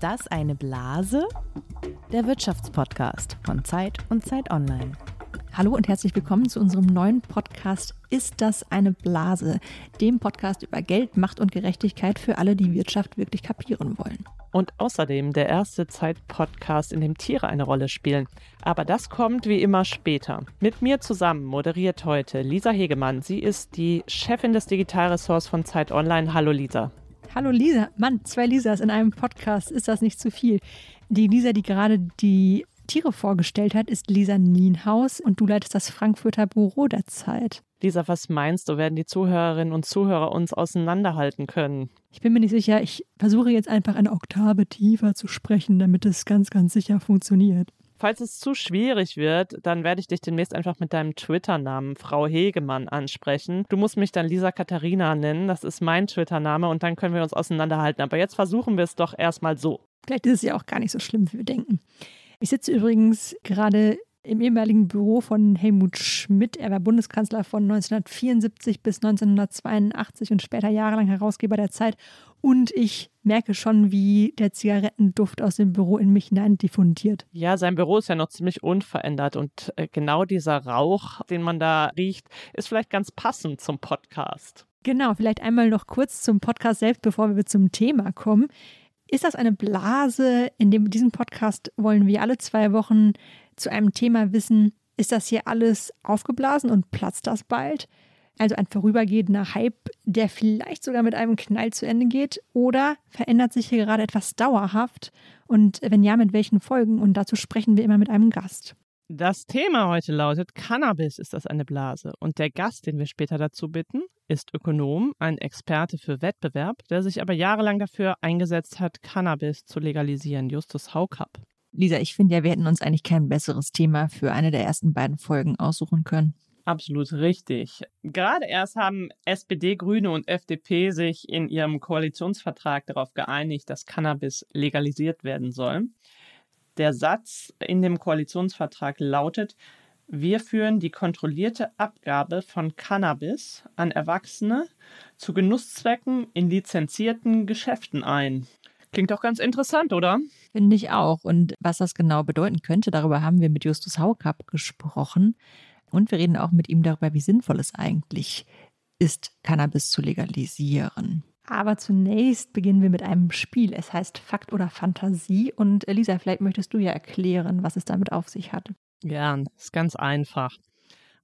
Ist das eine Blase? Der Wirtschaftspodcast von Zeit und Zeit Online. Hallo und herzlich willkommen zu unserem neuen Podcast Ist das eine Blase? Dem Podcast über Geld, Macht und Gerechtigkeit für alle, die Wirtschaft wirklich kapieren wollen. Und außerdem der erste Zeit-Podcast, in dem Tiere eine Rolle spielen. Aber das kommt wie immer später. Mit mir zusammen moderiert heute Lisa Hegemann. Sie ist die Chefin des Digitalressorts von Zeit Online. Hallo Lisa. Hallo Lisa. Mann, zwei Lisas in einem Podcast. Ist das nicht zu viel? Die Lisa, die gerade die Tiere vorgestellt hat, ist Lisa Nienhaus und du leitest das Frankfurter Büro der Zeit. Lisa, was meinst du, werden die Zuhörerinnen und Zuhörer uns auseinanderhalten können? Ich bin mir nicht sicher. Ich versuche jetzt einfach eine Oktave tiefer zu sprechen, damit es ganz, ganz sicher funktioniert. Falls es zu schwierig wird, dann werde ich dich demnächst einfach mit deinem Twitter-Namen Frau Hegemann ansprechen. Du musst mich dann Lisa Katharina nennen, das ist mein Twitter-Name und dann können wir uns auseinanderhalten. Aber jetzt versuchen wir es doch erstmal so. Vielleicht ist es ja auch gar nicht so schlimm, wie wir denken. Ich sitze übrigens gerade im ehemaligen Büro von Helmut Schmidt. Er war Bundeskanzler von 1974 bis 1982 und später jahrelang Herausgeber der Zeit. Und ich merke schon, wie der Zigarettenduft aus dem Büro in mich hinein diffundiert. Ja, sein Büro ist ja noch ziemlich unverändert und äh, genau dieser Rauch, den man da riecht, ist vielleicht ganz passend zum Podcast. Genau, vielleicht einmal noch kurz zum Podcast selbst, bevor wir zum Thema kommen. Ist das eine Blase? In dem, diesem Podcast wollen wir alle zwei Wochen zu einem Thema wissen, ist das hier alles aufgeblasen und platzt das bald? Also ein vorübergehender Hype, der vielleicht sogar mit einem Knall zu Ende geht? Oder verändert sich hier gerade etwas dauerhaft? Und wenn ja, mit welchen Folgen? Und dazu sprechen wir immer mit einem Gast. Das Thema heute lautet Cannabis, ist das eine Blase? Und der Gast, den wir später dazu bitten, ist Ökonom, ein Experte für Wettbewerb, der sich aber jahrelang dafür eingesetzt hat, Cannabis zu legalisieren, Justus Haukapp. Lisa, ich finde ja, wir hätten uns eigentlich kein besseres Thema für eine der ersten beiden Folgen aussuchen können. Absolut richtig. Gerade erst haben SPD, Grüne und FDP sich in ihrem Koalitionsvertrag darauf geeinigt, dass Cannabis legalisiert werden soll. Der Satz in dem Koalitionsvertrag lautet, wir führen die kontrollierte Abgabe von Cannabis an Erwachsene zu Genusszwecken in lizenzierten Geschäften ein. Klingt doch ganz interessant, oder? Finde ich auch. Und was das genau bedeuten könnte, darüber haben wir mit Justus Haukapp gesprochen. Und wir reden auch mit ihm darüber, wie sinnvoll es eigentlich ist, Cannabis zu legalisieren. Aber zunächst beginnen wir mit einem Spiel. Es heißt Fakt oder Fantasie. Und Elisa, vielleicht möchtest du ja erklären, was es damit auf sich hat. Gern, ist ganz einfach.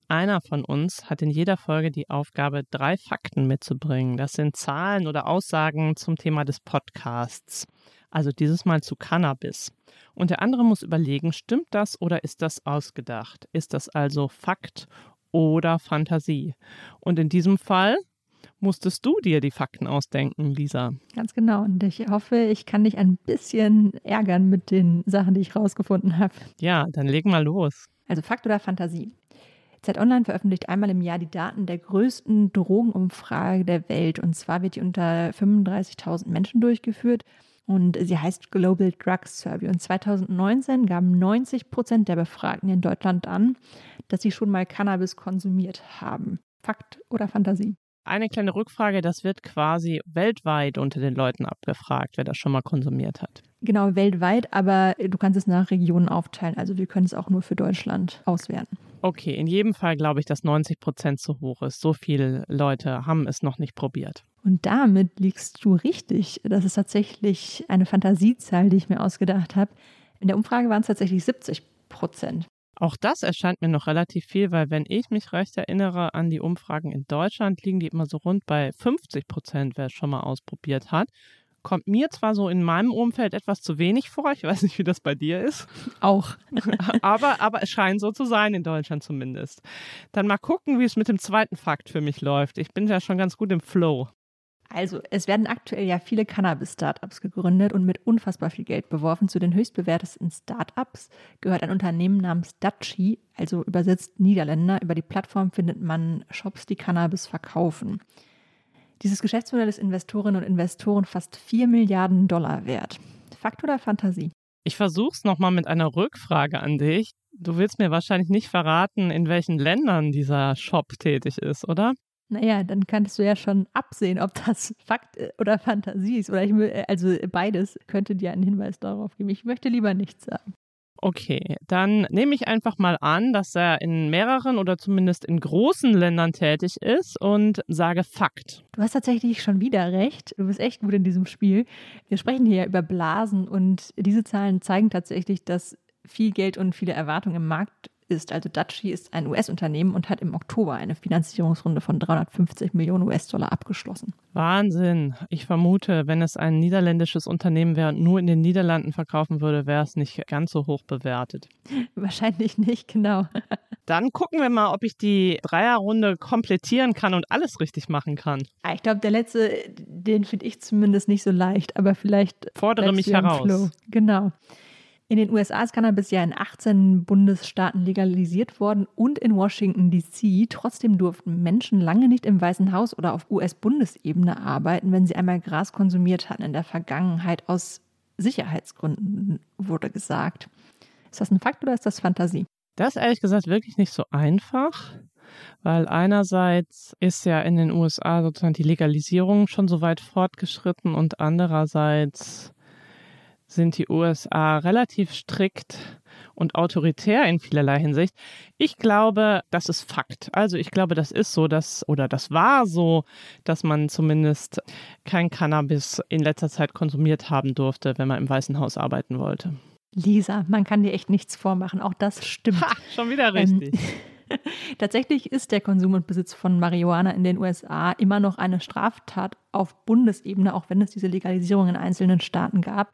Einer von uns hat in jeder Folge die Aufgabe, drei Fakten mitzubringen. Das sind Zahlen oder Aussagen zum Thema des Podcasts. Also dieses Mal zu Cannabis. Und der andere muss überlegen, stimmt das oder ist das ausgedacht? Ist das also Fakt oder Fantasie? Und in diesem Fall musstest du dir die Fakten ausdenken, Lisa. Ganz genau. Und ich hoffe, ich kann dich ein bisschen ärgern mit den Sachen, die ich rausgefunden habe. Ja, dann leg mal los. Also Fakt oder Fantasie? Zeit Online veröffentlicht einmal im Jahr die Daten der größten Drogenumfrage der Welt. Und zwar wird die unter 35.000 Menschen durchgeführt. Und sie heißt Global Drug Survey. Und 2019 gaben 90 Prozent der Befragten in Deutschland an, dass sie schon mal Cannabis konsumiert haben. Fakt oder Fantasie? Eine kleine Rückfrage, das wird quasi weltweit unter den Leuten abgefragt, wer das schon mal konsumiert hat. Genau, weltweit, aber du kannst es nach Regionen aufteilen. Also wir können es auch nur für Deutschland auswerten. Okay, in jedem Fall glaube ich, dass 90 Prozent zu hoch ist. So viele Leute haben es noch nicht probiert. Und damit liegst du richtig. Das ist tatsächlich eine Fantasiezahl, die ich mir ausgedacht habe. In der Umfrage waren es tatsächlich 70 Prozent. Auch das erscheint mir noch relativ viel, weil wenn ich mich recht erinnere an die Umfragen in Deutschland, liegen die immer so rund bei 50 Prozent, wer es schon mal ausprobiert hat. Kommt mir zwar so in meinem Umfeld etwas zu wenig vor, ich weiß nicht, wie das bei dir ist. Auch. aber, aber es scheint so zu sein, in Deutschland zumindest. Dann mal gucken, wie es mit dem zweiten Fakt für mich läuft. Ich bin ja schon ganz gut im Flow. Also, es werden aktuell ja viele Cannabis-Startups gegründet und mit unfassbar viel Geld beworfen. Zu den höchstbewertesten Startups gehört ein Unternehmen namens Dutchy, also übersetzt Niederländer. Über die Plattform findet man Shops, die Cannabis verkaufen. Dieses Geschäftsmodell ist Investorinnen und Investoren fast 4 Milliarden Dollar wert. Fakt oder Fantasie? Ich versuche es nochmal mit einer Rückfrage an dich. Du willst mir wahrscheinlich nicht verraten, in welchen Ländern dieser Shop tätig ist, oder? Naja, dann kannst du ja schon absehen, ob das Fakt äh, oder Fantasie ist. Oder ich, äh, also beides könnte dir einen Hinweis darauf geben. Ich möchte lieber nichts sagen. Okay, dann nehme ich einfach mal an, dass er in mehreren oder zumindest in großen Ländern tätig ist und sage Fakt. Du hast tatsächlich schon wieder recht. Du bist echt gut in diesem Spiel. Wir sprechen hier ja über Blasen und diese Zahlen zeigen tatsächlich, dass viel Geld und viele Erwartungen im Markt ist. Also Daci ist ein US-Unternehmen und hat im Oktober eine Finanzierungsrunde von 350 Millionen US-Dollar abgeschlossen. Wahnsinn. Ich vermute, wenn es ein niederländisches Unternehmen wäre und nur in den Niederlanden verkaufen würde, wäre es nicht ganz so hoch bewertet. Wahrscheinlich nicht, genau. Dann gucken wir mal, ob ich die Dreierrunde komplettieren kann und alles richtig machen kann. Ah, ich glaube, der letzte, den finde ich zumindest nicht so leicht, aber vielleicht. Fordere mich heraus. Genau. In den USA ist Cannabis ja in 18 Bundesstaaten legalisiert worden und in Washington, D.C. Trotzdem durften Menschen lange nicht im Weißen Haus oder auf US-Bundesebene arbeiten, wenn sie einmal Gras konsumiert hatten in der Vergangenheit aus Sicherheitsgründen, wurde gesagt. Ist das ein Fakt oder ist das Fantasie? Das ist ehrlich gesagt wirklich nicht so einfach, weil einerseits ist ja in den USA sozusagen die Legalisierung schon so weit fortgeschritten und andererseits sind die USA relativ strikt und autoritär in vielerlei Hinsicht. Ich glaube, das ist Fakt. Also ich glaube, das ist so, dass oder das war so, dass man zumindest kein Cannabis in letzter Zeit konsumiert haben durfte, wenn man im Weißen Haus arbeiten wollte. Lisa, man kann dir echt nichts vormachen. Auch das stimmt. Ha, schon wieder richtig. Ähm, tatsächlich ist der Konsum und Besitz von Marihuana in den USA immer noch eine Straftat auf Bundesebene, auch wenn es diese Legalisierung in einzelnen Staaten gab.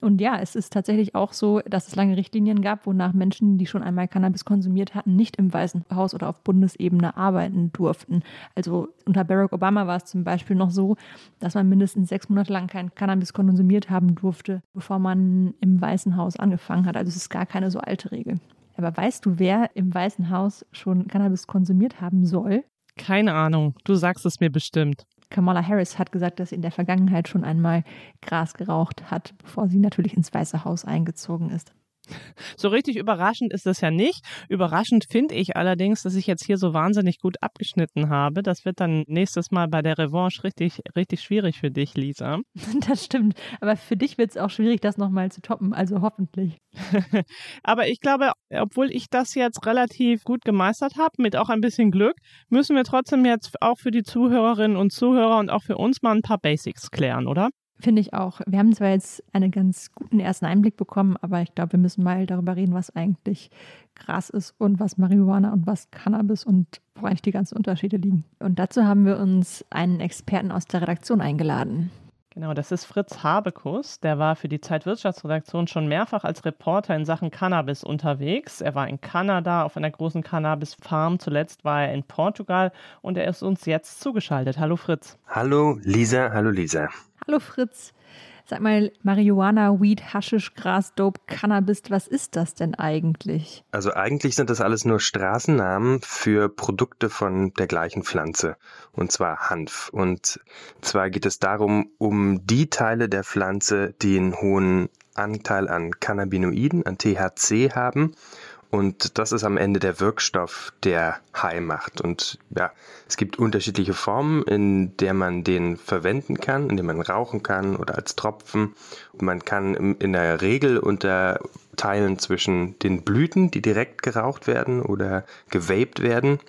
Und ja, es ist tatsächlich auch so, dass es lange Richtlinien gab, wonach Menschen, die schon einmal Cannabis konsumiert hatten, nicht im Weißen Haus oder auf Bundesebene arbeiten durften. Also unter Barack Obama war es zum Beispiel noch so, dass man mindestens sechs Monate lang kein Cannabis konsumiert haben durfte, bevor man im Weißen Haus angefangen hat. Also es ist gar keine so alte Regel. Aber weißt du, wer im Weißen Haus schon Cannabis konsumiert haben soll? Keine Ahnung. Du sagst es mir bestimmt. Kamala Harris hat gesagt, dass sie in der Vergangenheit schon einmal Gras geraucht hat, bevor sie natürlich ins Weiße Haus eingezogen ist. So richtig überraschend ist das ja nicht. Überraschend finde ich allerdings, dass ich jetzt hier so wahnsinnig gut abgeschnitten habe. Das wird dann nächstes Mal bei der Revanche richtig, richtig schwierig für dich, Lisa. Das stimmt. Aber für dich wird es auch schwierig, das nochmal zu toppen. Also hoffentlich. Aber ich glaube, obwohl ich das jetzt relativ gut gemeistert habe, mit auch ein bisschen Glück, müssen wir trotzdem jetzt auch für die Zuhörerinnen und Zuhörer und auch für uns mal ein paar Basics klären, oder? Finde ich auch. Wir haben zwar jetzt einen ganz guten ersten Einblick bekommen, aber ich glaube, wir müssen mal darüber reden, was eigentlich Gras ist und was Marihuana und was Cannabis und wo eigentlich die ganzen Unterschiede liegen. Und dazu haben wir uns einen Experten aus der Redaktion eingeladen. Genau, das ist Fritz Habekus. Der war für die Zeitwirtschaftsredaktion schon mehrfach als Reporter in Sachen Cannabis unterwegs. Er war in Kanada auf einer großen Cannabis-Farm. Zuletzt war er in Portugal und er ist uns jetzt zugeschaltet. Hallo Fritz. Hallo Lisa, hallo Lisa. Hallo Fritz. Sag mal, Marihuana, Weed, Haschisch, Gras, Dope, Cannabis, was ist das denn eigentlich? Also eigentlich sind das alles nur Straßennamen für Produkte von der gleichen Pflanze, und zwar Hanf. Und zwar geht es darum, um die Teile der Pflanze, die einen hohen Anteil an Cannabinoiden, an THC haben und das ist am Ende der Wirkstoff, der High macht. Und ja, es gibt unterschiedliche Formen, in der man den verwenden kann, in dem man rauchen kann oder als Tropfen. Man kann in der Regel unterteilen zwischen den Blüten, die direkt geraucht werden oder gewaped werden,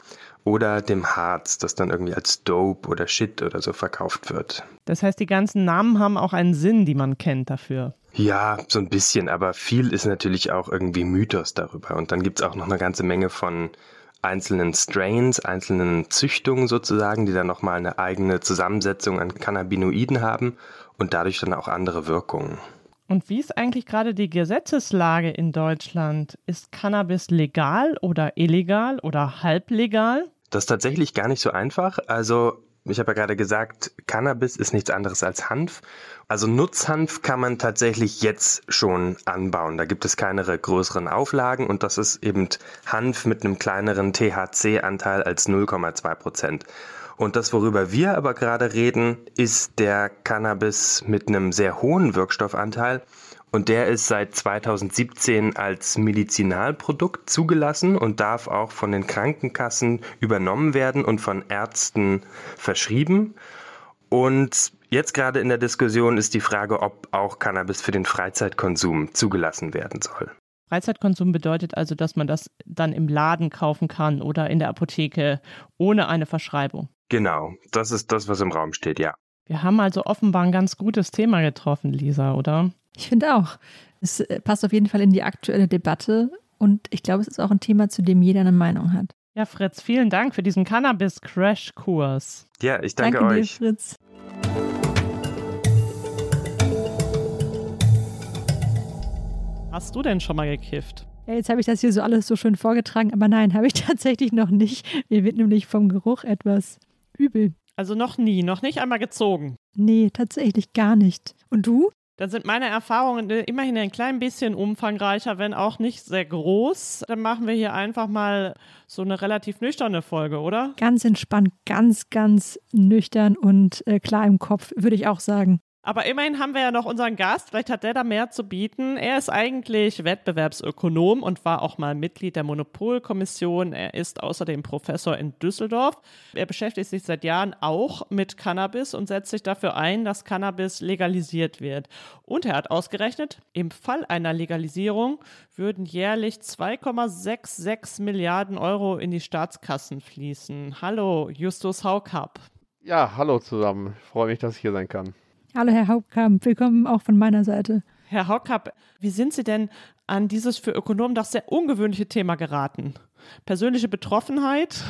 oder dem Harz, das dann irgendwie als Dope oder Shit oder so verkauft wird. Das heißt, die ganzen Namen haben auch einen Sinn, die man kennt dafür. Ja, so ein bisschen, aber viel ist natürlich auch irgendwie Mythos darüber. Und dann gibt's auch noch eine ganze Menge von einzelnen Strains, einzelnen Züchtungen sozusagen, die dann nochmal eine eigene Zusammensetzung an Cannabinoiden haben und dadurch dann auch andere Wirkungen. Und wie ist eigentlich gerade die Gesetzeslage in Deutschland? Ist Cannabis legal oder illegal oder halblegal? Das ist tatsächlich gar nicht so einfach. Also ich habe ja gerade gesagt, Cannabis ist nichts anderes als Hanf. Also Nutzhanf kann man tatsächlich jetzt schon anbauen. Da gibt es keine größeren Auflagen und das ist eben Hanf mit einem kleineren THC-Anteil als 0,2 Prozent. Und das, worüber wir aber gerade reden, ist der Cannabis mit einem sehr hohen Wirkstoffanteil Und der ist seit 2017 als Medizinalprodukt zugelassen und darf auch von den Krankenkassen übernommen werden und von Ärzten verschrieben. Und jetzt gerade in der Diskussion ist die Frage, ob auch Cannabis für den Freizeitkonsum zugelassen werden soll. Freizeitkonsum bedeutet also, dass man das dann im Laden kaufen kann oder in der Apotheke ohne eine Verschreibung. Genau, das ist das, was im Raum steht, ja. Wir haben also offenbar ein ganz gutes Thema getroffen, Lisa, oder? Ich finde auch. Es äh, passt auf jeden Fall in die aktuelle Debatte und ich glaube, es ist auch ein Thema, zu dem jeder eine Meinung hat. Ja, Fritz, vielen Dank für diesen Cannabis-Crash-Kurs. Ja, ich danke, danke euch. Dir, Fritz. Hast du denn schon mal gekifft? Ja, jetzt habe ich das hier so alles so schön vorgetragen, aber nein, habe ich tatsächlich noch nicht. Mir wird nämlich vom Geruch etwas übel. Also noch nie, noch nicht einmal gezogen. Nee, tatsächlich gar nicht. Und du? Dann sind meine Erfahrungen immerhin ein klein bisschen umfangreicher, wenn auch nicht sehr groß. Dann machen wir hier einfach mal so eine relativ nüchterne Folge, oder? Ganz entspannt, ganz, ganz nüchtern und äh, klar im Kopf, würde ich auch sagen. Aber immerhin haben wir ja noch unseren Gast. Vielleicht hat der da mehr zu bieten. Er ist eigentlich Wettbewerbsökonom und war auch mal Mitglied der Monopolkommission. Er ist außerdem Professor in Düsseldorf. Er beschäftigt sich seit Jahren auch mit Cannabis und setzt sich dafür ein, dass Cannabis legalisiert wird. Und er hat ausgerechnet, im Fall einer Legalisierung würden jährlich 2,66 Milliarden Euro in die Staatskassen fließen. Hallo, Justus Haukapp. Ja, hallo zusammen. Ich freue mich, dass ich hier sein kann. Hallo, Herr Hauptkamp. Willkommen auch von meiner Seite. Herr Haukapp, wie sind Sie denn an dieses für Ökonomen doch sehr ungewöhnliche Thema geraten? Persönliche Betroffenheit?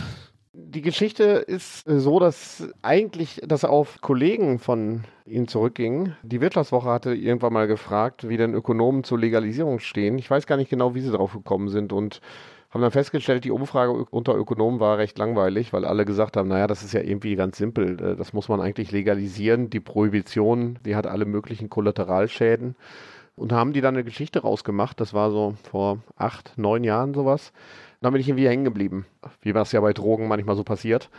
Die Geschichte ist so, dass eigentlich das auf Kollegen von Ihnen zurückging. Die Wirtschaftswoche hatte irgendwann mal gefragt, wie denn Ökonomen zur Legalisierung stehen. Ich weiß gar nicht genau, wie sie darauf gekommen sind und haben dann festgestellt, die Umfrage unter Ökonomen war recht langweilig, weil alle gesagt haben, naja, das ist ja irgendwie ganz simpel, äh, das muss man eigentlich legalisieren. Die Prohibition, die hat alle möglichen Kollateralschäden. Und haben die dann eine Geschichte rausgemacht, das war so vor acht, neun Jahren sowas. Dann bin ich irgendwie hängen geblieben, wie das ja bei Drogen manchmal so passiert.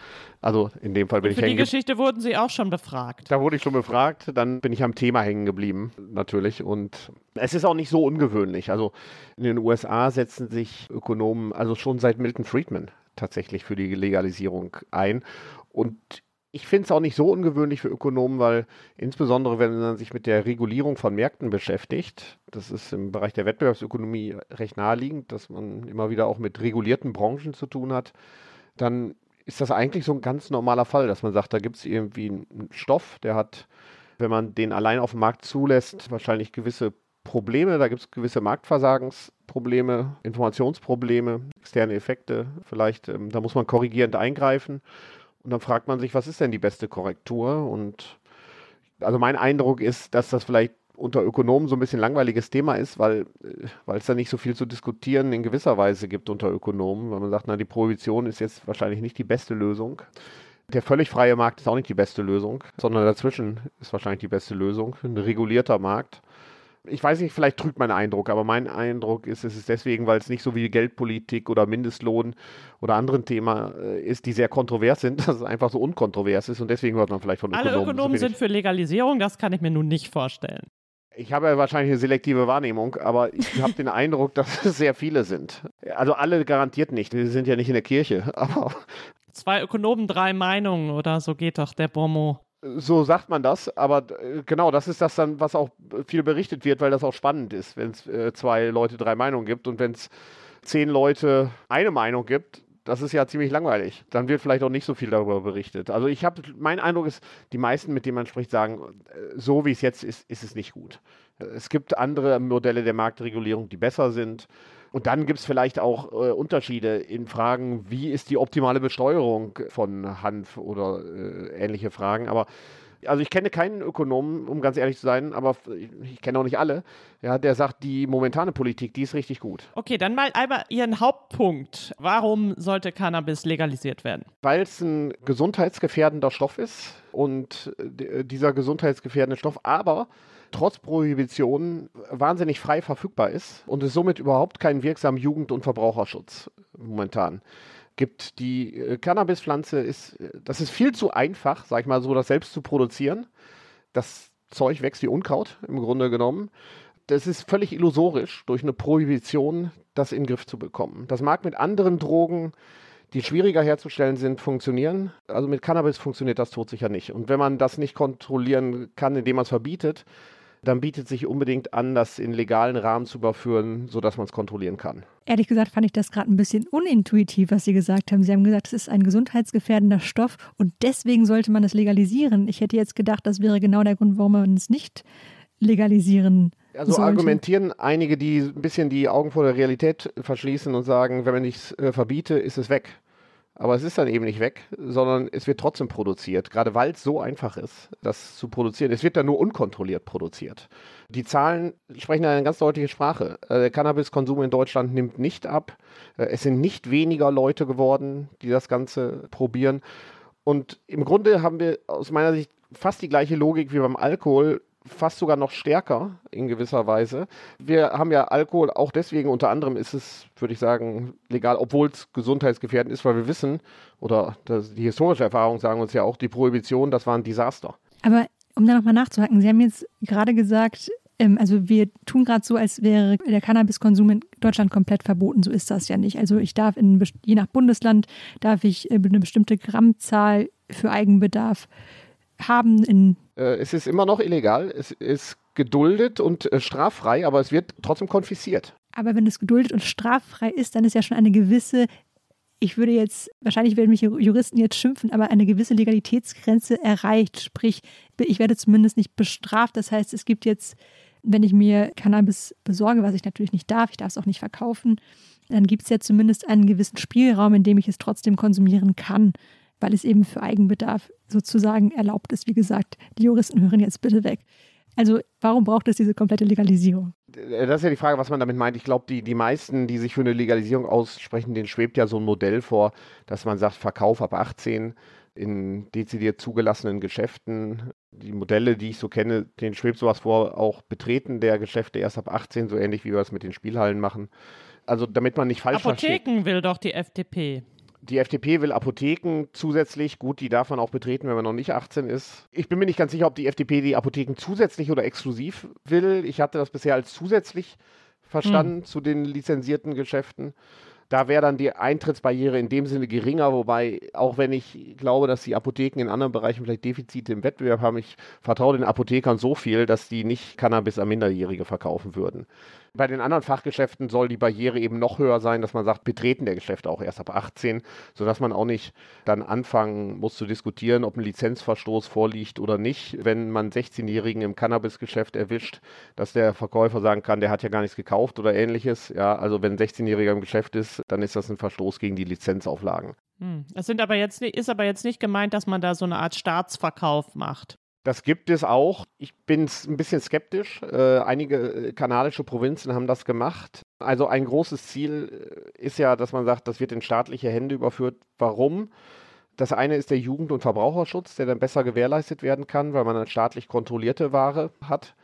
Also in dem Fall bin Und ich für die hängen geblieben. Geschichte wurden Sie auch schon befragt. Da wurde ich schon befragt, dann bin ich am Thema hängen geblieben, natürlich. Und es ist auch nicht so ungewöhnlich. Also in den USA setzen sich Ökonomen, also schon seit Milton Friedman, tatsächlich für die Legalisierung ein. Und ich finde es auch nicht so ungewöhnlich für Ökonomen, weil insbesondere wenn man sich mit der Regulierung von Märkten beschäftigt, das ist im Bereich der Wettbewerbsökonomie recht naheliegend, dass man immer wieder auch mit regulierten Branchen zu tun hat, dann ist das eigentlich so ein ganz normaler Fall, dass man sagt, da gibt es irgendwie einen Stoff, der hat, wenn man den allein auf dem Markt zulässt, wahrscheinlich gewisse Probleme, da gibt es gewisse Marktversagensprobleme, Informationsprobleme, externe Effekte, vielleicht, ähm, da muss man korrigierend eingreifen. Und dann fragt man sich, was ist denn die beste Korrektur? Und also mein Eindruck ist, dass das vielleicht unter Ökonomen so ein bisschen langweiliges Thema ist, weil, äh, es da nicht so viel zu diskutieren in gewisser Weise gibt unter Ökonomen, weil man sagt, na, die Prohibition ist jetzt wahrscheinlich nicht die beste Lösung. Der völlig freie Markt ist auch nicht die beste Lösung, sondern dazwischen ist wahrscheinlich die beste Lösung. Ein regulierter Markt. Ich weiß nicht, vielleicht trügt mein Eindruck, aber mein Eindruck ist, es ist deswegen, weil es nicht so wie Geldpolitik oder Mindestlohn oder anderen Themen äh, ist, die sehr kontrovers sind, dass es einfach so unkontrovers ist und deswegen hört man vielleicht von Alle Ökonomen. Ökonomen so sind für Legalisierung, das kann ich mir nun nicht vorstellen. Ich habe ja wahrscheinlich eine selektive Wahrnehmung, aber ich habe den Eindruck, dass es sehr viele sind. Also alle garantiert nicht. Wir sind ja nicht in der Kirche, aber Zwei Ökonomen, drei Meinungen oder so geht doch der Bonmot. So sagt man das. Aber äh, genau, das ist das dann, was auch viel berichtet wird, weil das auch spannend ist, wenn es äh, zwei Leute drei Meinungen gibt und wenn es zehn Leute eine Meinung gibt. Das ist ja ziemlich langweilig. Dann wird vielleicht auch nicht so viel darüber berichtet. Also ich habe, mein Eindruck ist, die meisten, mit denen man spricht, sagen, äh, so wie es jetzt ist, ist es nicht gut. Es gibt andere Modelle der Marktregulierung, die besser sind. Und dann gibt es vielleicht auch äh, Unterschiede in Fragen, wie ist die optimale Besteuerung von Hanf oder äh, ähnliche Fragen. Aber also ich kenne keinen Ökonomen, um ganz ehrlich zu sein, aber ich kenne auch nicht alle, ja, der sagt, die momentane Politik, die ist richtig gut. Okay, dann mal einmal Ihren Hauptpunkt. Warum sollte Cannabis legalisiert werden? Weil es ein gesundheitsgefährdender Stoff ist und dieser gesundheitsgefährdende Stoff aber trotz Prohibition wahnsinnig frei verfügbar ist und es somit überhaupt keinen wirksamen Jugend- und Verbraucherschutz momentan gibt. Die äh, Cannabispflanze ist, äh, das ist viel zu einfach, sag ich mal so, das selbst zu produzieren. Das Zeug wächst wie Unkraut im Grunde genommen. das ist völlig illusorisch, durch eine Prohibition das in den Griff zu bekommen. Das mag mit anderen Drogen, die schwieriger herzustellen sind, funktionieren. Also mit Cannabis funktioniert das todsicher nicht. Und wenn man das nicht kontrollieren kann, indem man es verbietet, dann bietet sich unbedingt an, das in legalen Rahmen zu überführen, sodass man es kontrollieren kann. Ehrlich gesagt fand ich das gerade ein bisschen unintuitiv, was Sie gesagt haben. Sie haben gesagt, es ist ein gesundheitsgefährdender Stoff und deswegen sollte man es legalisieren. Ich hätte jetzt gedacht, das wäre genau der Grund, warum man es nicht legalisieren also sollte. argumentieren einige, die ein bisschen die Augen vor der Realität verschließen und sagen, wenn man nichts äh, verbiete, ist es weg. Aber es ist dann eben nicht weg, sondern es wird trotzdem produziert, gerade weil es so einfach ist, das zu produzieren. Es wird dann nur unkontrolliert produziert. Die Zahlen sprechen eine ganz deutliche Sprache. Äh, der Cannabiskonsum in Deutschland nimmt nicht ab. Äh, es sind nicht weniger Leute geworden, die das Ganze probieren. Und im Grunde haben wir aus meiner Sicht fast die gleiche Logik wie beim Alkohol fast sogar noch stärker in gewisser Weise. Wir haben ja Alkohol auch deswegen, unter anderem ist es, würde ich sagen, legal, obwohl es gesundheitsgefährdend ist, weil wir wissen, oder das, die historische Erfahrung sagen uns ja auch, die Prohibition, das war ein Desaster. Aber um da nochmal nachzuhaken, Sie haben jetzt gerade gesagt, ähm, also wir tun gerade so, als wäre der Cannabiskonsum in Deutschland komplett verboten. So ist das ja nicht. Also ich darf in, je nach Bundesland darf ich äh, eine bestimmte Grammzahl für Eigenbedarf haben in es ist immer noch illegal, es ist geduldet und äh, straffrei, aber es wird trotzdem konfisziert. Aber wenn es geduldet und straffrei ist, dann ist ja schon eine gewisse, ich würde jetzt, wahrscheinlich werden mich Juristen jetzt schimpfen, aber eine gewisse Legalitätsgrenze erreicht. Sprich, ich werde zumindest nicht bestraft. Das heißt, es gibt jetzt, wenn ich mir Cannabis besorge, was ich natürlich nicht darf, ich darf es auch nicht verkaufen, dann gibt es ja zumindest einen gewissen Spielraum, in dem ich es trotzdem konsumieren kann weil es eben für Eigenbedarf sozusagen erlaubt ist. Wie gesagt, die Juristen hören jetzt bitte weg. Also warum braucht es diese komplette Legalisierung? Das ist ja die Frage, was man damit meint. Ich glaube, die, die meisten, die sich für eine Legalisierung aussprechen, denen schwebt ja so ein Modell vor, dass man sagt, Verkauf ab 18 in dezidiert zugelassenen Geschäften. Die Modelle, die ich so kenne, denen schwebt sowas vor, auch Betreten der Geschäfte erst ab 18, so ähnlich wie wir es mit den Spielhallen machen. Also damit man nicht falsch Apotheken versteht. will doch die FDP. Die FDP will Apotheken zusätzlich. Gut, die darf man auch betreten, wenn man noch nicht 18 ist. Ich bin mir nicht ganz sicher, ob die FDP die Apotheken zusätzlich oder exklusiv will. Ich hatte das bisher als zusätzlich verstanden hm. zu den lizenzierten Geschäften. Da wäre dann die Eintrittsbarriere in dem Sinne geringer, wobei, auch wenn ich glaube, dass die Apotheken in anderen Bereichen vielleicht Defizite im Wettbewerb haben, ich vertraue den Apothekern so viel, dass die nicht Cannabis an Minderjährige verkaufen würden. Bei den anderen Fachgeschäften soll die Barriere eben noch höher sein, dass man sagt, Betreten der Geschäfte auch erst ab 18, sodass man auch nicht dann anfangen muss zu diskutieren, ob ein Lizenzverstoß vorliegt oder nicht, wenn man 16-Jährigen im Cannabisgeschäft erwischt, dass der Verkäufer sagen kann, der hat ja gar nichts gekauft oder ähnliches. Ja, also wenn ein 16-Jähriger im Geschäft ist, dann ist das ein Verstoß gegen die Lizenzauflagen. Hm. Es sind aber jetzt, ist aber jetzt nicht gemeint, dass man da so eine Art Staatsverkauf macht. Das gibt es auch. Ich bin ein bisschen skeptisch. Äh, einige äh, kanadische Provinzen haben das gemacht. Also ein großes Ziel äh, ist ja, dass man sagt, das wird in staatliche Hände überführt. Warum? Das eine ist der Jugend- und Verbraucherschutz, der dann besser gewährleistet werden kann, weil man eine staatlich kontrollierte Ware hat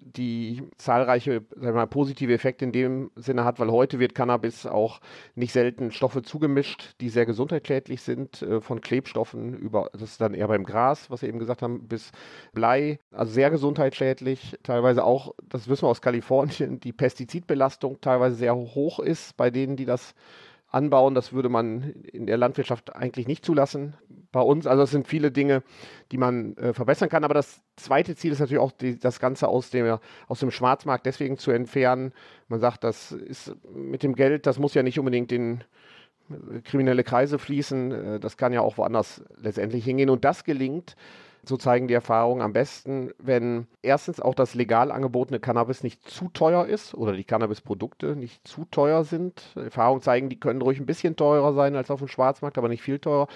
die zahlreiche mal, positive Effekte in dem Sinne hat, weil heute wird Cannabis auch nicht selten Stoffe zugemischt, die sehr gesundheitsschädlich sind, äh, von Klebstoffen über, das ist dann eher beim Gras, was wir eben gesagt haben, bis Blei, also sehr gesundheitsschädlich, teilweise auch, das wissen wir aus Kalifornien, die Pestizidbelastung teilweise sehr hoch ist bei denen, die das anbauen. Das würde man in der Landwirtschaft eigentlich nicht zulassen bei uns. Also es sind viele Dinge, die man äh, verbessern kann. Aber das zweite Ziel ist natürlich auch, die, das Ganze aus dem, aus dem Schwarzmarkt deswegen zu entfernen. Man sagt, das ist mit dem Geld, das muss ja nicht unbedingt in äh, kriminelle Kreise fließen. Äh, das kann ja auch woanders letztendlich hingehen. Und das gelingt, so zeigen die Erfahrungen am besten, wenn erstens auch das legal angebotene Cannabis nicht zu teuer ist oder die Cannabisprodukte nicht zu teuer sind. Erfahrungen zeigen, die können ruhig ein bisschen teurer sein als auf dem Schwarzmarkt, aber nicht viel teurer.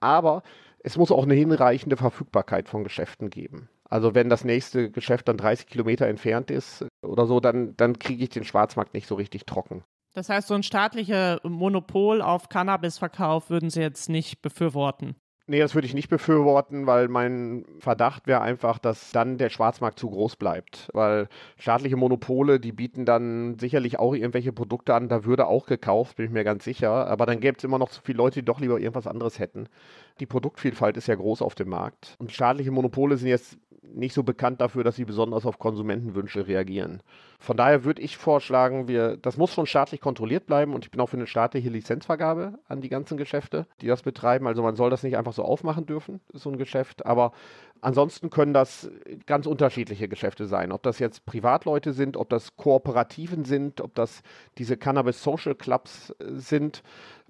Aber es muss auch eine hinreichende Verfügbarkeit von Geschäften geben. Also wenn das nächste Geschäft dann 30 Kilometer entfernt ist oder so, dann, dann kriege ich den Schwarzmarkt nicht so richtig trocken. Das heißt, so ein staatliches Monopol auf Cannabisverkauf würden Sie jetzt nicht befürworten? Nee, das würde ich nicht befürworten, weil mein Verdacht wäre einfach, dass dann der Schwarzmarkt zu groß bleibt. Weil staatliche Monopole, die bieten dann sicherlich auch irgendwelche Produkte an, da würde auch gekauft, bin ich mir ganz sicher. Aber dann gäbe es immer noch zu viele Leute, die doch lieber irgendwas anderes hätten. Die Produktvielfalt ist ja groß auf dem Markt. Und staatliche Monopole sind jetzt nicht so bekannt dafür, dass sie besonders auf Konsumentenwünsche reagieren. Von daher würde ich vorschlagen, wir, das muss schon staatlich kontrolliert bleiben und ich bin auch für eine staatliche Lizenzvergabe an die ganzen Geschäfte, die das betreiben. Also man soll das nicht einfach so aufmachen dürfen, so ein Geschäft. Aber ansonsten können das ganz unterschiedliche Geschäfte sein. Ob das jetzt Privatleute sind, ob das Kooperativen sind, ob das diese Cannabis Social Clubs äh, sind.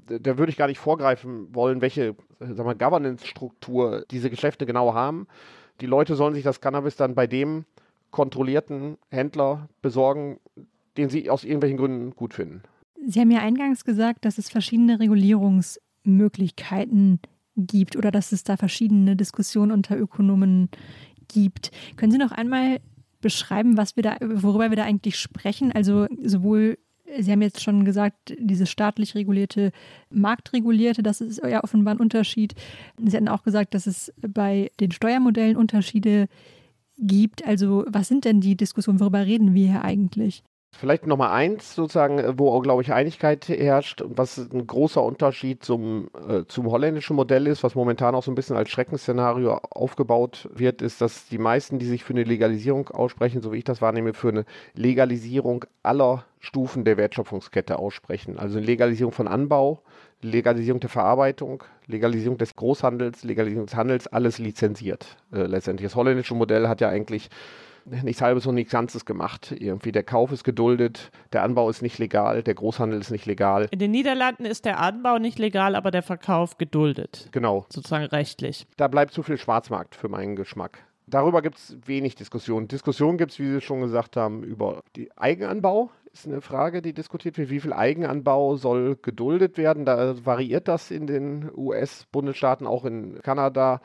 Da würde ich gar nicht vorgreifen wollen, welche Governance-Struktur diese Geschäfte genau haben. Die Leute sollen sich das Cannabis dann bei dem kontrollierten Händler besorgen, den sie aus irgendwelchen Gründen gut finden. Sie haben ja eingangs gesagt, dass es verschiedene Regulierungsmöglichkeiten gibt oder dass es da verschiedene Diskussionen unter Ökonomen gibt. Können Sie noch einmal beschreiben, was wir da, worüber wir da eigentlich sprechen? Also sowohl Sie haben jetzt schon gesagt, diese staatlich regulierte, marktregulierte, das ist ja offenbar ein Unterschied. Sie hatten auch gesagt, dass es bei den Steuermodellen Unterschiede gibt. Also was sind denn die Diskussionen, worüber reden wir hier eigentlich? Vielleicht nochmal eins, sozusagen, wo, glaube ich, Einigkeit herrscht, was ein großer Unterschied zum, äh, zum holländischen Modell ist, was momentan auch so ein bisschen als Schreckensszenario aufgebaut wird, ist, dass die meisten, die sich für eine Legalisierung aussprechen, so wie ich das wahrnehme, für eine Legalisierung aller Stufen der Wertschöpfungskette aussprechen. Also eine Legalisierung von Anbau, Legalisierung der Verarbeitung, Legalisierung des Großhandels, Legalisierung des Handels, alles lizenziert äh, letztendlich. Das holländische Modell hat ja eigentlich nichts Halbes und nichts Ganzes gemacht. Irgendwie der Kauf ist geduldet, der Anbau ist nicht legal, der Großhandel ist nicht legal. In den Niederlanden ist der Anbau nicht legal, aber der Verkauf geduldet. Genau. Sozusagen rechtlich. Da bleibt zu viel Schwarzmarkt für meinen Geschmack. Darüber gibt es wenig Diskussion. Diskussion gibt es, wie Sie schon gesagt haben, über den Eigenanbau ist eine Frage, die diskutiert wird. Wie viel Eigenanbau soll geduldet werden? Da variiert das in den US-Bundesstaaten, auch in Kanada.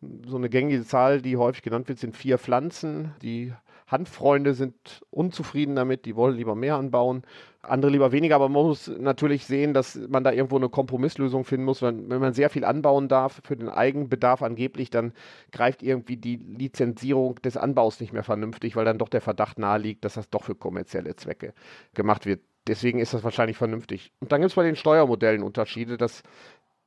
So eine gängige Zahl, die häufig genannt wird, sind vier Pflanzen. Die Handfreunde sind unzufrieden damit, die wollen lieber mehr anbauen, andere lieber weniger, aber man muss natürlich sehen, dass man da irgendwo eine Kompromisslösung finden muss. Wenn, wenn man sehr viel anbauen darf für den Eigenbedarf angeblich, dann greift irgendwie die Lizenzierung des Anbaus nicht mehr vernünftig, weil dann doch der Verdacht naheliegt, dass das doch für kommerzielle Zwecke gemacht wird. Deswegen ist das wahrscheinlich vernünftig. Und dann gibt es bei den Steuermodellen Unterschiede. Das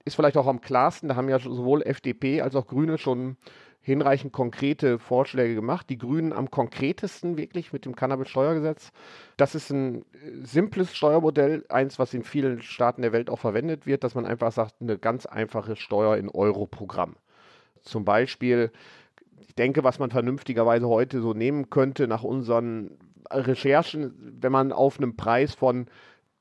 ist vielleicht auch am klarsten. Da haben ja sowohl FDP als auch Grüne schon hinreichend konkrete Vorschläge gemacht. Die Grünen am konkretesten wirklich mit dem Cannabis-Steuergesetz. Das ist ein äh, simples Steuermodell, eins, was in vielen Staaten der Welt auch verwendet wird, dass man einfach sagt, eine ganz einfache Steuer in Euro-Programm. Zum Beispiel, ich denke, was man vernünftigerweise heute so nehmen könnte nach unseren Recherchen, wenn man auf einem Preis von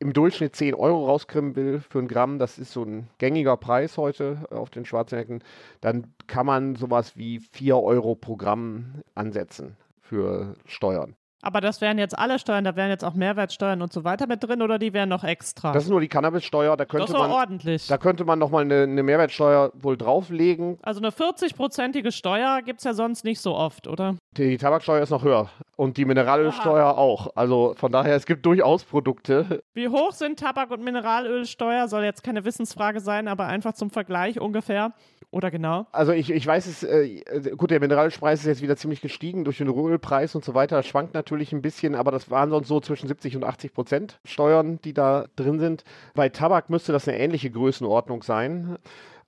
im Durchschnitt 10 Euro rauskriegen will für ein Gramm, das ist so ein gängiger Preis heute auf den Schwarzmärkten, dann kann man sowas wie 4 Euro pro Gramm ansetzen für Steuern. Aber das wären jetzt alle Steuern, da wären jetzt auch Mehrwertsteuern und so weiter mit drin oder die wären noch extra? Das ist nur die Cannabissteuer, da könnte das man ordentlich. Da könnte man nochmal eine, eine Mehrwertsteuer wohl drauflegen. Also eine 40-prozentige Steuer gibt es ja sonst nicht so oft, oder? Die, die Tabaksteuer ist noch höher und die Mineralölsteuer Aha. auch. Also von daher, es gibt durchaus Produkte. Wie hoch sind Tabak- und Mineralölsteuer? Soll jetzt keine Wissensfrage sein, aber einfach zum Vergleich ungefähr. Oder genau? Also ich, ich weiß es, äh, gut, der Mineralölpreis ist jetzt wieder ziemlich gestiegen durch den Rohölpreis und so weiter. Das schwankt natürlich ein bisschen, aber das waren sonst so zwischen 70 und 80 Prozent Steuern, die da drin sind. Bei Tabak müsste das eine ähnliche Größenordnung sein.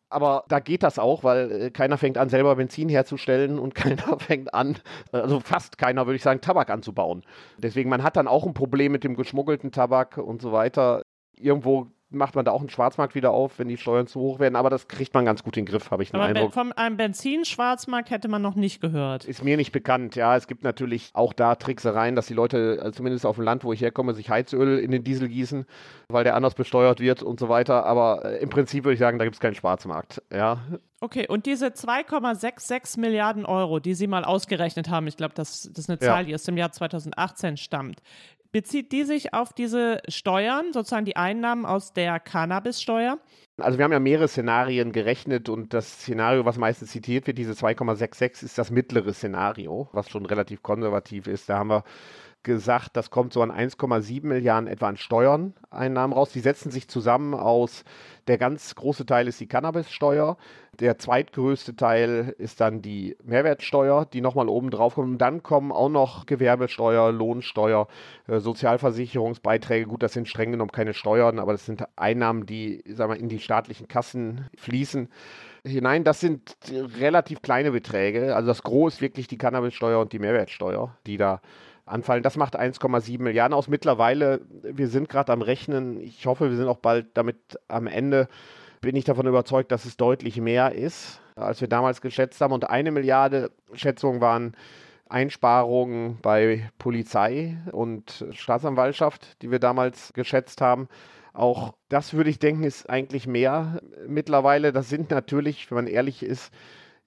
Aber da geht das auch, weil äh, keiner fängt an, selber Benzin herzustellen und keiner fängt an, also fast keiner, würde ich sagen, Tabak anzubauen. Deswegen, man hat dann auch ein Problem mit dem geschmuggelten Tabak und so weiter. Irgendwo macht man da auch einen Schwarzmarkt wieder auf, wenn die Steuern zu hoch werden. Aber das kriegt man ganz gut in den Griff, habe ich den aber Eindruck. Von einem Benzinschwarzmarkt hätte man noch nicht gehört. Ist mir nicht bekannt. Ja, es gibt natürlich auch da Tricksereien, dass die Leute, also zumindest auf dem Land, wo ich herkomme, sich Heizöl in den Diesel gießen, weil der anders besteuert wird und so weiter. Aber äh, im Prinzip würde ich sagen, da gibt es keinen Schwarzmarkt. Ja. Okay, und diese 2,66 Milliarden Euro, die Sie mal ausgerechnet haben, ich glaube, das, das ist eine Zahl, ja. die aus dem Jahr 2018 stammt, bezieht die sich auf diese Steuern, sozusagen die Einnahmen aus der Cannabissteuer? Also wir haben ja mehrere Szenarien gerechnet und das Szenario, was meistens zitiert wird, diese 2,66, ist das mittlere Szenario, was schon relativ konservativ ist. Da haben wir gesagt, das kommt so an 1,7 Milliarden etwa an Steuerneinnahmen raus. Die setzen sich zusammen aus, der ganz große Teil ist die Cannabissteuer, der zweitgrößte Teil ist dann die Mehrwertsteuer, die nochmal oben drauf kommt. Und dann kommen auch noch Gewerbesteuer, Lohnsteuer, äh, Sozialversicherungsbeiträge. Gut, das sind streng genommen keine Steuern, aber das sind Einnahmen, die sagen wir, in die staatlichen Kassen fließen. hinein. Das sind relativ kleine Beträge. Also das Gros ist wirklich die Cannabissteuer und die Mehrwertsteuer, die da anfallen. Das macht 1,7 Milliarden aus. Mittlerweile, wir sind gerade am Rechnen. Ich hoffe, wir sind auch bald damit am Ende. Bin ich davon überzeugt, dass es deutlich mehr ist, als wir damals geschätzt haben. Und eine Milliarde Schätzungen waren Einsparungen bei Polizei und Staatsanwaltschaft, die wir damals geschätzt haben. Auch das würde ich denken, ist eigentlich mehr mittlerweile. Das sind natürlich, wenn man ehrlich ist,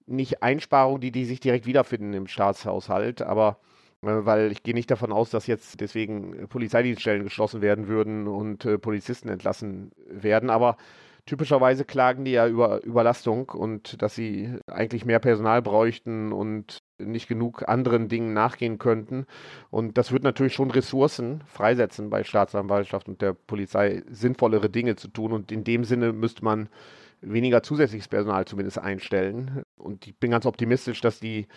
nicht Einsparungen, die, die sich direkt wiederfinden im Staatshaushalt, aber weil ich gehe nicht davon aus, dass jetzt deswegen Polizeidienststellen geschlossen werden würden und äh, Polizisten entlassen werden. Aber typischerweise klagen die ja über Überlastung und dass sie eigentlich mehr Personal bräuchten und nicht genug anderen Dingen nachgehen könnten. Und das wird natürlich schon Ressourcen freisetzen bei Staatsanwaltschaft und der Polizei, sinnvollere Dinge zu tun. Und in dem Sinne müsste man weniger zusätzliches Personal zumindest einstellen. Und ich bin ganz optimistisch, dass die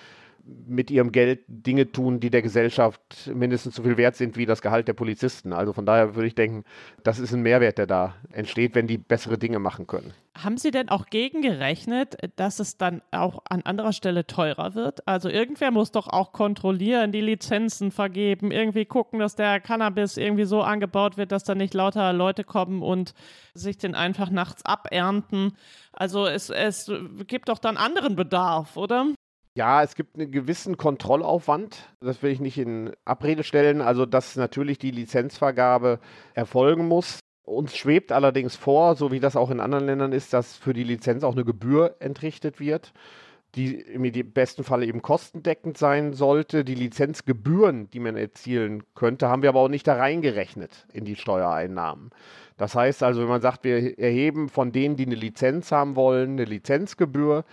mit ihrem Geld Dinge tun, die der Gesellschaft mindestens so viel wert sind wie das Gehalt der Polizisten. Also von daher würde ich denken, das ist ein Mehrwert, der da entsteht, wenn die bessere Dinge machen können. Haben Sie denn auch gegengerechnet, dass es dann auch an anderer Stelle teurer wird? Also irgendwer muss doch auch kontrollieren, die Lizenzen vergeben, irgendwie gucken, dass der Cannabis irgendwie so angebaut wird, dass da nicht lauter Leute kommen und sich den einfach nachts abernten. Also es, es gibt doch dann anderen Bedarf, oder? Ja, es gibt einen gewissen Kontrollaufwand. Das will ich nicht in Abrede stellen. Also, dass natürlich die Lizenzvergabe erfolgen muss. Uns schwebt allerdings vor, so wie das auch in anderen Ländern ist, dass für die Lizenz auch eine Gebühr entrichtet wird, die im besten Fall eben kostendeckend sein sollte. Die Lizenzgebühren, die man erzielen könnte, haben wir aber auch nicht da reingerechnet in die Steuereinnahmen. Das heißt also, wenn man sagt, wir erheben von denen, die eine Lizenz haben wollen, eine Lizenzgebühr,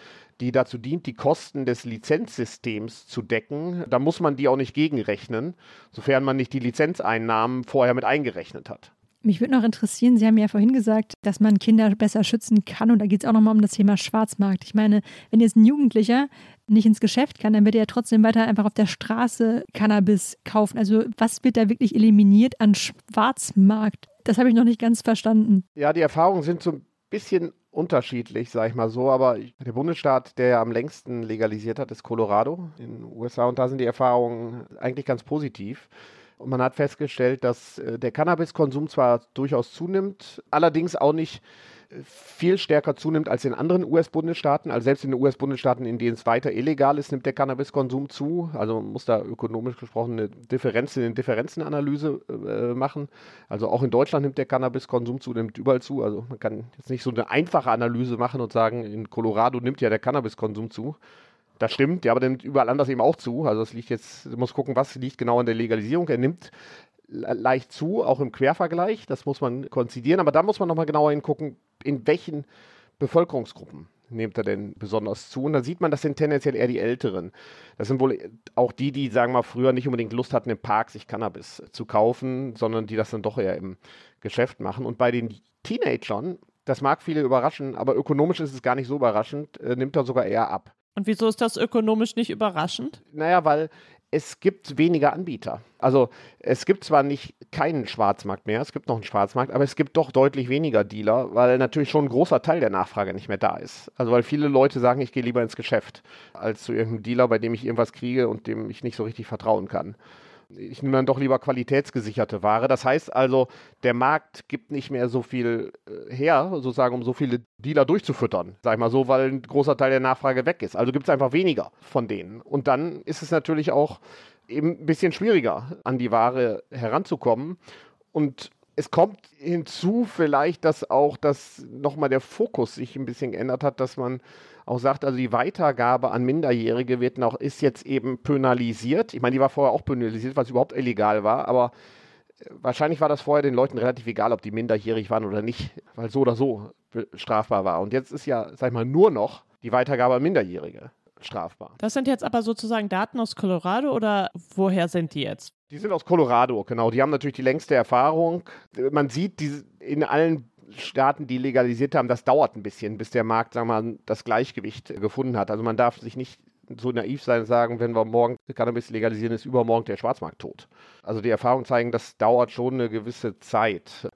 die dazu dient, die Kosten des Lizenzsystems zu decken. Da muss man die auch nicht gegenrechnen, sofern man nicht die Lizenzeinnahmen vorher mit eingerechnet hat. Mich würde noch interessieren, Sie haben ja vorhin gesagt, dass man Kinder besser schützen kann. Und da geht es auch nochmal um das Thema Schwarzmarkt. Ich meine, wenn jetzt ein Jugendlicher nicht ins Geschäft kann, dann wird er ja trotzdem weiter einfach auf der Straße Cannabis kaufen. Also was wird da wirklich eliminiert an Schwarzmarkt? Das habe ich noch nicht ganz verstanden. Ja, die Erfahrungen sind so ein bisschen unterschiedlich, sage ich mal so, aber der Bundesstaat, der ja am längsten legalisiert hat, ist Colorado in den USA und da sind die Erfahrungen eigentlich ganz positiv. Und man hat festgestellt, dass äh, der Cannabiskonsum zwar durchaus zunimmt, allerdings auch nicht viel stärker zunimmt als in anderen US-Bundesstaaten. Also selbst in den US-Bundesstaaten, in denen es weiter illegal ist, nimmt der Cannabiskonsum zu. Also man muss da ökonomisch gesprochen eine Differenz in den Differenzenanalyse äh, machen. Also auch in Deutschland nimmt der Cannabiskonsum zu, nimmt überall zu. Also man kann jetzt nicht so eine einfache Analyse machen und sagen, in Colorado nimmt ja der Cannabiskonsum zu. Das stimmt, ja, aber der nimmt überall anders eben auch zu. Also es liegt jetzt, man muss gucken, was liegt genau an der Legalisierung. Er nimmt leicht zu, auch im Quervergleich. Das muss man konzidieren. Aber da muss man nochmal genauer hingucken, in welchen Bevölkerungsgruppen nimmt er denn besonders zu? Und da sieht man, das sind tendenziell eher die Älteren. Das sind wohl auch die, die, sagen wir mal, früher nicht unbedingt Lust hatten, im Park sich Cannabis zu kaufen, sondern die das dann doch eher im Geschäft machen. Und bei den Teenagern, das mag viele überraschen, aber ökonomisch ist es gar nicht so überraschend, äh, nimmt er sogar eher ab. Und wieso ist das ökonomisch nicht überraschend? Naja, weil es gibt weniger Anbieter. Also es gibt zwar nicht keinen Schwarzmarkt mehr, es gibt noch einen Schwarzmarkt, aber es gibt doch deutlich weniger Dealer, weil natürlich schon ein großer Teil der Nachfrage nicht mehr da ist. Also weil viele Leute sagen, ich gehe lieber ins Geschäft, als zu irgendeinem Dealer, bei dem ich irgendwas kriege und dem ich nicht so richtig vertrauen kann ich nehme dann doch lieber qualitätsgesicherte Ware. Das heißt also, der Markt gibt nicht mehr so viel äh, her, sozusagen, um so viele Dealer durchzufüttern, sag ich mal so, weil ein großer Teil der Nachfrage weg ist. Also gibt es einfach weniger von denen. Und dann ist es natürlich auch eben ein bisschen schwieriger, an die Ware heranzukommen. Und es kommt hinzu vielleicht, dass auch das nochmal der Fokus sich ein bisschen geändert hat, dass man auch sagt, also die Weitergabe an Minderjährige wird noch, ist jetzt eben penalisiert. Ich meine, die war vorher auch penalisiert, weil es überhaupt illegal war, aber äh, wahrscheinlich war das vorher den Leuten relativ egal, ob die minderjährig waren oder nicht, weil so oder so strafbar war. Und jetzt ist ja, sag ich mal, nur noch die Weitergabe an Minderjährige strafbar. Das sind jetzt aber sozusagen Daten aus Colorado oder woher sind die jetzt? Die sind aus Colorado, genau. Die haben natürlich die längste Erfahrung. Man sieht die in allen Staaten, die legalisiert haben, das dauert ein bisschen, bis der Markt, sagen wir mal, das Gleichgewicht gefunden hat. Also man darf sich nicht so naiv sein und sagen, wenn wir morgen Cannabis legalisieren, ist übermorgen der Schwarzmarkt tot. Also die Erfahrungen zeigen, das dauert schon eine gewisse Zeit.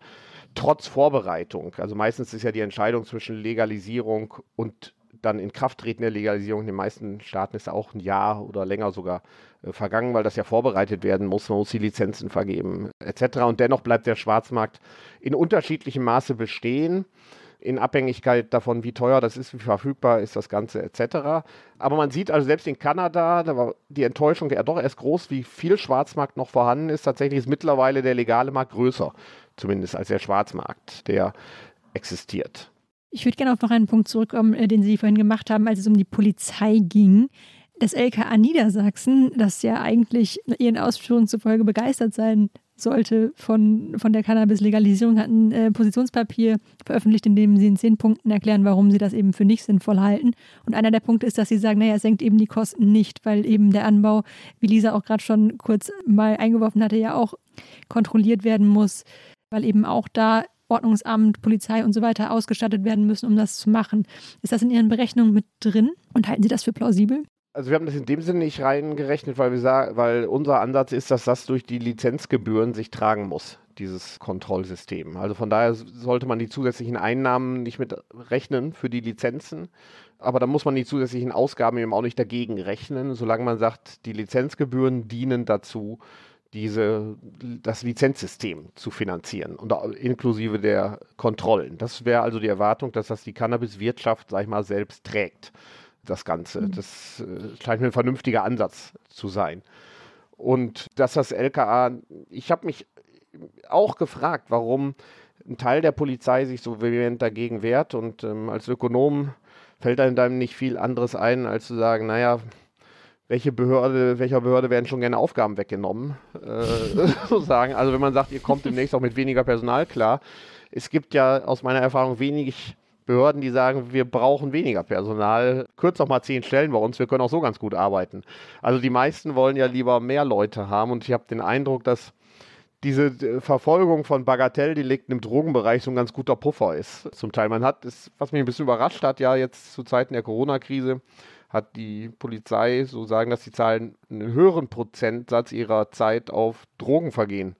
Trotz Vorbereitung. Also meistens ist ja die Entscheidung zwischen Legalisierung und dann in Krafttreten der Legalisierung. In den meisten Staaten ist auch ein Jahr oder länger sogar äh, vergangen, weil das ja vorbereitet werden muss. Man muss die Lizenzen vergeben etc. Und dennoch bleibt der Schwarzmarkt in unterschiedlichem Maße bestehen in Abhängigkeit davon, wie teuer das ist, wie verfügbar ist das Ganze etc. Aber man sieht also selbst in Kanada, da war die Enttäuschung ja doch erst groß, wie viel Schwarzmarkt noch vorhanden ist. Tatsächlich ist mittlerweile der legale Markt größer, zumindest als der Schwarzmarkt, der existiert. Ich würde gerne auf noch einen Punkt zurückkommen, äh, den Sie vorhin gemacht haben, als es um die Polizei ging. Das LKA Niedersachsen, das ja eigentlich Ihren Ausführungen zufolge begeistert sein sollte von, von der Cannabis-Legalisierung, hat ein äh, Positionspapier veröffentlicht, in dem sie in zehn Punkten erklären, warum sie das eben für nicht sinnvoll halten. Und einer der Punkte ist, dass sie sagen, naja, es senkt eben die Kosten nicht, weil eben der Anbau, wie Lisa auch gerade schon kurz mal eingeworfen hatte, ja auch kontrolliert werden muss, weil eben auch da Ordnungsamt, Polizei und so weiter ausgestattet werden müssen, um das zu machen. Ist das in Ihren Berechnungen mit drin und halten Sie das für plausibel? Also wir haben das in dem Sinne nicht reingerechnet, weil wir weil unser Ansatz ist, dass das durch die Lizenzgebühren sich tragen muss, dieses Kontrollsystem. Also von daher sollte man die zusätzlichen Einnahmen nicht mit rechnen für die Lizenzen. Aber da muss man die zusätzlichen Ausgaben eben auch nicht dagegen rechnen, solange man sagt, die Lizenzgebühren dienen dazu, diese, das Lizenzsystem zu finanzieren und inklusive der Kontrollen. Das wäre also die Erwartung, dass das die Cannabiswirtschaft, sag ich mal, selbst trägt das Ganze. Mhm. Das äh, scheint mir ein vernünftiger Ansatz zu sein. Und dass das LKA, ich habe mich auch gefragt, warum ein Teil der Polizei sich so vehement dagegen wehrt. Und ähm, als Ökonom fällt einem nicht viel anderes ein, als zu sagen, naja, welche Behörde, welcher Behörde werden schon gerne Aufgaben weggenommen, äh, sozusagen. Also wenn man sagt, ihr kommt demnächst auch mit weniger Personal klar. Es gibt ja aus meiner Erfahrung wenig Behörden, die sagen, wir brauchen weniger Personal. Kürzt doch mal zehn Stellen bei uns, wir können auch so ganz gut arbeiten. Also die meisten wollen ja lieber mehr Leute haben und ich habe den Eindruck, dass diese äh, Verfolgung von Bagatelldelikten im Drogenbereich so ein ganz guter Puffer ist. Zum Teil. Man hat, ist, was mich ein bisschen überrascht hat, ja jetzt zu Zeiten der Corona-Krise, hat die Polizei, so sagen dass die Zahlen, einen höheren Prozentsatz ihrer Zeit auf Drogenvergehen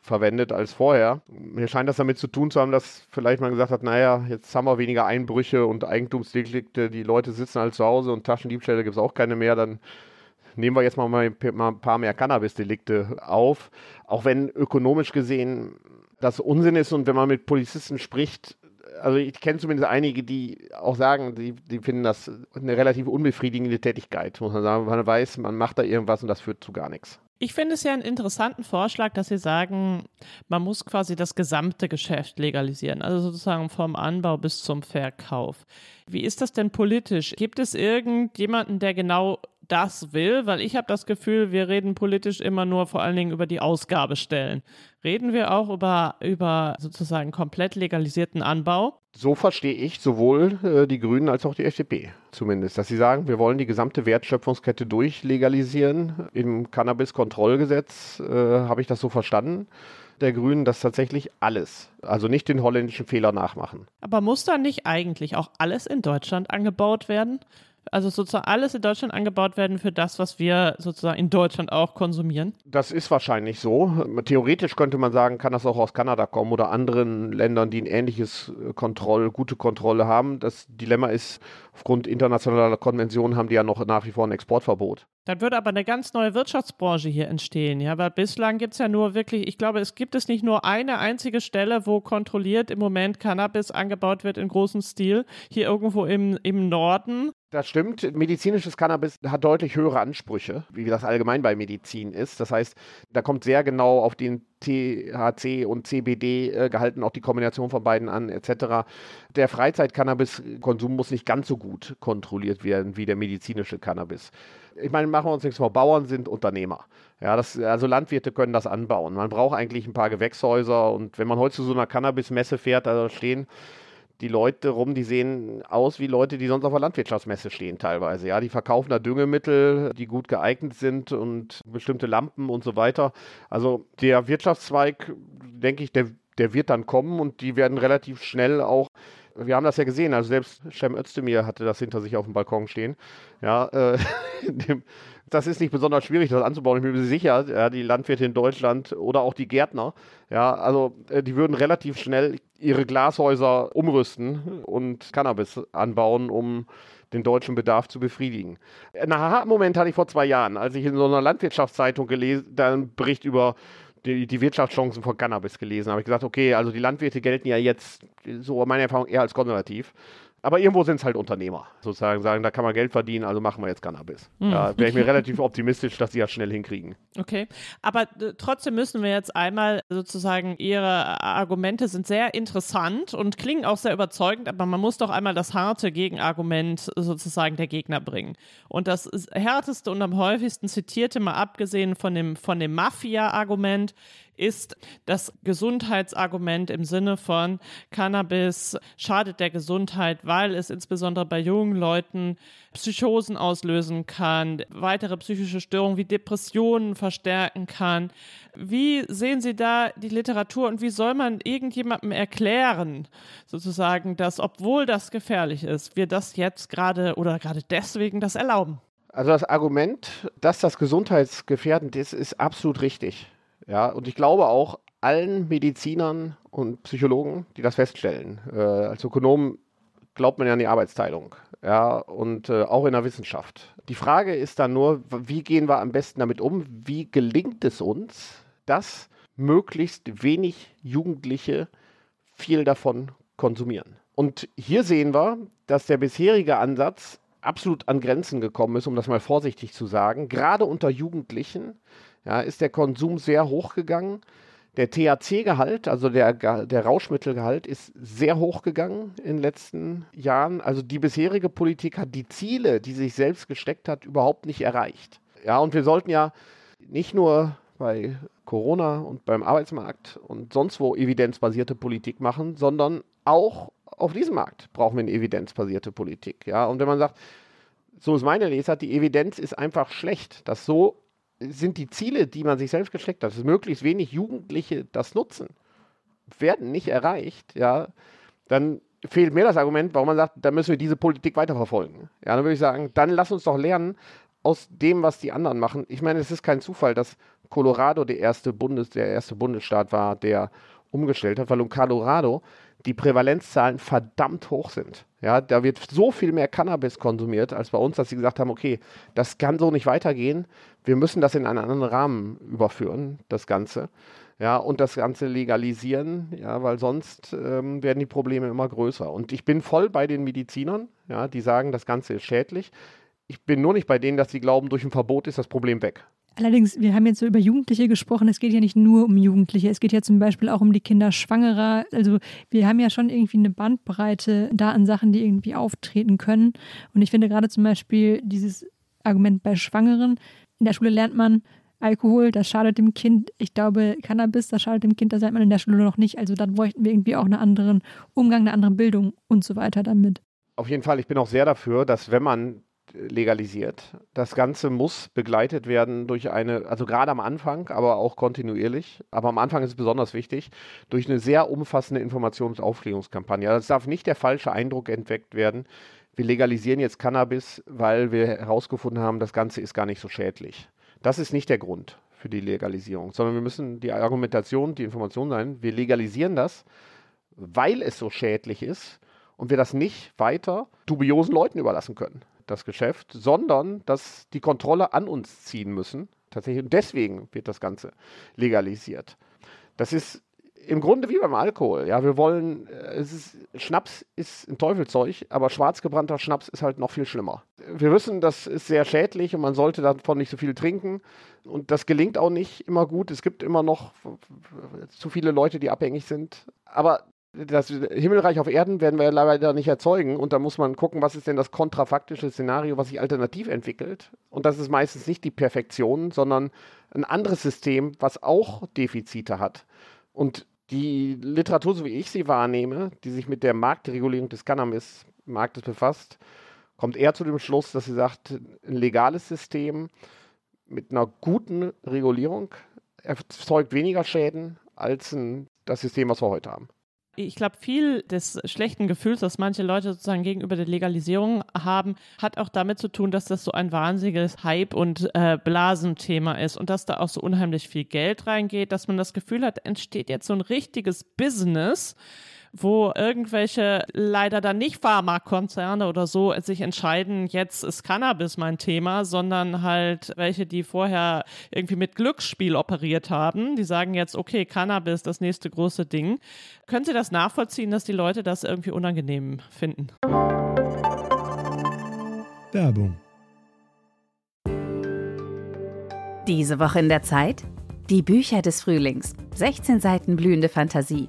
verwendet als vorher. Mir scheint das damit zu tun zu haben, dass vielleicht man gesagt hat, naja, jetzt haben wir weniger Einbrüche und Eigentumsdelikte, die Leute sitzen halt zu Hause und Taschendiebstähle gibt es auch keine mehr, dann nehmen wir jetzt mal, mal ein paar mehr Cannabis-Delikte auf. Auch wenn ökonomisch gesehen das Unsinn ist und wenn man mit Polizisten spricht, also ich kenne zumindest einige, die auch sagen, die, die finden das eine relativ unbefriedigende Tätigkeit, muss man sagen. Man weiß, man macht da irgendwas und das führt zu gar nichts. Ich finde es ja einen interessanten Vorschlag, dass Sie sagen, man muss quasi das gesamte Geschäft legalisieren, also sozusagen vom Anbau bis zum Verkauf. Wie ist das denn politisch? Gibt es irgendjemanden, der genau das will? Weil ich habe das Gefühl, wir reden politisch immer nur vor allen Dingen über die Ausgabestellen. Reden wir auch über, über sozusagen komplett legalisierten Anbau? So verstehe ich sowohl äh, die Grünen als auch die FDP zumindest, dass sie sagen, wir wollen die gesamte Wertschöpfungskette durchlegalisieren. Im Cannabis-Kontrollgesetz äh, habe ich das so verstanden der Grünen, dass tatsächlich alles, also nicht den holländischen Fehler nachmachen. Aber muss da nicht eigentlich auch alles in Deutschland angebaut werden? Also sozusagen alles in Deutschland angebaut werden für das, was wir sozusagen in Deutschland auch konsumieren? Das ist wahrscheinlich so. Theoretisch könnte man sagen, kann das auch aus Kanada kommen oder anderen Ländern, die ein ähnliches äh, Kontroll, gute Kontrolle haben. Das Dilemma ist, aufgrund internationaler Konventionen haben die ja noch nach wie vor ein Exportverbot. Dann würde aber eine ganz neue Wirtschaftsbranche hier entstehen, ja, weil bislang gibt es ja nur wirklich, ich glaube, es gibt es nicht nur eine einzige Stelle, wo kontrolliert im Moment Cannabis angebaut wird in großem Stil, hier irgendwo im, im Norden. Das stimmt. Medizinisches Cannabis hat deutlich höhere Ansprüche, wie das allgemein bei Medizin ist. Das heißt, da kommt sehr genau auf den THC und CBD äh, gehalten, auch die Kombination von beiden an, etc. Der Freizeit-Cannabis-Konsum muss nicht ganz so gut kontrolliert werden wie der medizinische Cannabis. Ich meine, machen wir uns nichts vor, Bauern sind Unternehmer. Ja, das, also Landwirte können das anbauen. Man braucht eigentlich ein paar Gewächshäuser und wenn man heute zu so einer Cannabis-Messe fährt, da stehen die Leute rum, die sehen aus wie Leute, die sonst auf der Landwirtschaftsmesse stehen teilweise. Ja, die verkaufen da Düngemittel, die gut geeignet sind und bestimmte Lampen und so weiter. Also der Wirtschaftszweig, denke ich, der, der wird dann kommen und die werden relativ schnell auch Wir haben das ja gesehen, also selbst Cem Özdemir hatte das hinter sich auf dem Balkon stehen. Ja, äh, das ist nicht besonders schwierig, das anzubauen. Ich bin mir sicher, ja, die Landwirte in Deutschland oder auch die Gärtner, ja, also äh, die würden relativ schnell ihre Glashäuser umrüsten und Cannabis anbauen, um den deutschen Bedarf zu befriedigen. Einen Aha-Moment hatte ich vor zwei Jahren, als ich in so einer Landwirtschaftszeitung gelesen, einen Bericht über die, die Wirtschaftschancen von Cannabis gelesen habe. Ich gesagt, okay, also die Landwirte gelten ja jetzt, so meine Erfahrung, eher als konservativ. Aber irgendwo sind es halt Unternehmer, sozusagen sagen, da kann man Geld verdienen, also machen wir jetzt Cannabis. Mhm. Da wäre ich mir relativ optimistisch, dass sie das schnell hinkriegen. Okay, aber äh, trotzdem müssen wir jetzt einmal sozusagen, Ihre Argumente sind sehr interessant und klingen auch sehr überzeugend, aber man muss doch einmal das harte Gegenargument sozusagen der Gegner bringen. Und das härteste und am häufigsten zitierte, mal abgesehen von dem, von dem Mafia-Argument, ist das Gesundheitsargument im Sinne von Cannabis schadet der Gesundheit, weil es insbesondere bei jungen Leuten Psychosen auslösen kann, weitere psychische Störungen wie Depressionen verstärken kann. Wie sehen Sie da die Literatur und wie soll man irgendjemandem erklären, sozusagen, dass obwohl das gefährlich ist, wir das jetzt gerade oder gerade deswegen das erlauben? Also das Argument, dass das gesundheitsgefährdend ist, ist absolut richtig. Ja, und ich glaube auch allen Medizinern und Psychologen, die das feststellen. Äh, als Ökonom glaubt man ja an die Arbeitsteilung. Ja, und äh, auch in der Wissenschaft. Die Frage ist dann nur, wie gehen wir am besten damit um? Wie gelingt es uns, dass möglichst wenig Jugendliche viel davon konsumieren? Und hier sehen wir, dass der bisherige Ansatz absolut an Grenzen gekommen ist, um das mal vorsichtig zu sagen. Gerade unter Jugendlichen ja, ist der Konsum sehr hoch gegangen. Der THC-Gehalt, also der, der Rauschmittelgehalt, ist sehr hoch gegangen in den letzten Jahren. Also die bisherige Politik hat die Ziele, die sich selbst gesteckt hat, überhaupt nicht erreicht. Ja, und wir sollten ja nicht nur bei Corona und beim Arbeitsmarkt und sonst wo evidenzbasierte Politik machen, sondern auch auf diesem Markt brauchen wir eine evidenzbasierte Politik. Ja, und wenn man sagt, so ist meine Lesart, die Evidenz ist einfach schlecht, dass so sind die Ziele, die man sich selbst gesteckt hat, dass möglichst wenig Jugendliche das nutzen, werden nicht erreicht, ja, dann fehlt mir das Argument, warum man sagt, da müssen wir diese Politik weiterverfolgen. Ja, dann würde ich sagen, dann lass uns doch lernen aus dem, was die anderen machen. Ich meine, es ist kein Zufall, dass Colorado der erste, Bundes, der erste Bundesstaat war, der umgestellt hat, weil in Colorado die Prävalenzzahlen verdammt hoch sind. Ja, da wird so viel mehr Cannabis konsumiert als bei uns, dass sie gesagt haben, okay, das kann so nicht weitergehen. Wir müssen das in einen anderen Rahmen überführen, das Ganze. Ja, und das Ganze legalisieren, ja, weil sonst ähm, werden die Probleme immer größer. Und ich bin voll bei den Medizinern, ja, die sagen, das Ganze ist schädlich. Ich bin nur nicht bei denen, dass sie glauben, durch ein Verbot ist das Problem weg. Allerdings, wir haben jetzt so über Jugendliche gesprochen. Es geht ja nicht nur um Jugendliche. Es geht ja zum Beispiel auch um die Kinder Schwangerer. Also wir haben ja schon irgendwie eine Bandbreite da an Sachen, die irgendwie auftreten können. Und ich finde gerade zum Beispiel dieses Argument bei Schwangeren. In der Schule lernt man, Alkohol, das schadet dem Kind. Ich glaube, Cannabis, das schadet dem Kind, das lernt man in der Schule noch nicht. Also dann bräuchten wir irgendwie auch einen anderen Umgang, eine andere Bildung und so weiter damit. Auf jeden Fall, ich bin auch sehr dafür, dass wenn man legalisiert. Das Ganze muss begleitet werden durch eine, also gerade am Anfang, aber auch kontinuierlich, aber am Anfang ist es besonders wichtig, durch eine sehr umfassende Informations- und Aufklärungskampagne. Also es darf nicht der falsche Eindruck entweckt werden, wir legalisieren jetzt Cannabis, weil wir herausgefunden haben, das Ganze ist gar nicht so schädlich. Das ist nicht der Grund für die Legalisierung, sondern wir müssen die Argumentation, die Information sein, wir legalisieren das, weil es so schädlich ist und wir das nicht weiter dubiosen Leuten überlassen können das Geschäft, sondern dass die Kontrolle an uns ziehen müssen. Tatsächlich. Und deswegen wird das Ganze legalisiert. Das ist im Grunde wie beim Alkohol. Ja, wir wollen, äh, es ist, Schnaps ist ein Teufelzeug, aber schwarzgebrannter Schnaps ist halt noch viel schlimmer. Wir wissen, das ist sehr schädlich und man sollte davon nicht so viel trinken. Und das gelingt auch nicht immer gut. Es gibt immer noch zu viele Leute, die abhängig sind. Aber das Himmelreich auf Erden werden wir leider nicht erzeugen und da muss man gucken, was ist denn das kontrafaktische Szenario, was sich alternativ entwickelt. Und das ist meistens nicht die Perfektion, sondern ein anderes System, was auch Defizite hat. Und die Literatur, so wie ich sie wahrnehme, die sich mit der Marktregulierung des Cannabis-Marktes befasst, kommt eher zu dem Schluss, dass sie sagt, ein legales System mit einer guten Regulierung erzeugt weniger Schäden als ein, das System, was wir heute haben. Ich glaube, viel des schlechten Gefühls, das manche Leute sozusagen gegenüber der Legalisierung haben, hat auch damit zu tun, dass das so ein wahnsinniges Hype- und äh, Blasenthema ist und dass da auch so unheimlich viel Geld reingeht, dass man das Gefühl hat, entsteht jetzt so ein richtiges Business wo irgendwelche leider dann nicht Pharmakonzerne oder so sich entscheiden, jetzt ist Cannabis mein Thema, sondern halt welche, die vorher irgendwie mit Glücksspiel operiert haben, die sagen jetzt, okay, Cannabis, das nächste große Ding. Können Sie das nachvollziehen, dass die Leute das irgendwie unangenehm finden? Werbung. Diese Woche in der Zeit? Die Bücher des Frühlings. 16 Seiten blühende Fantasie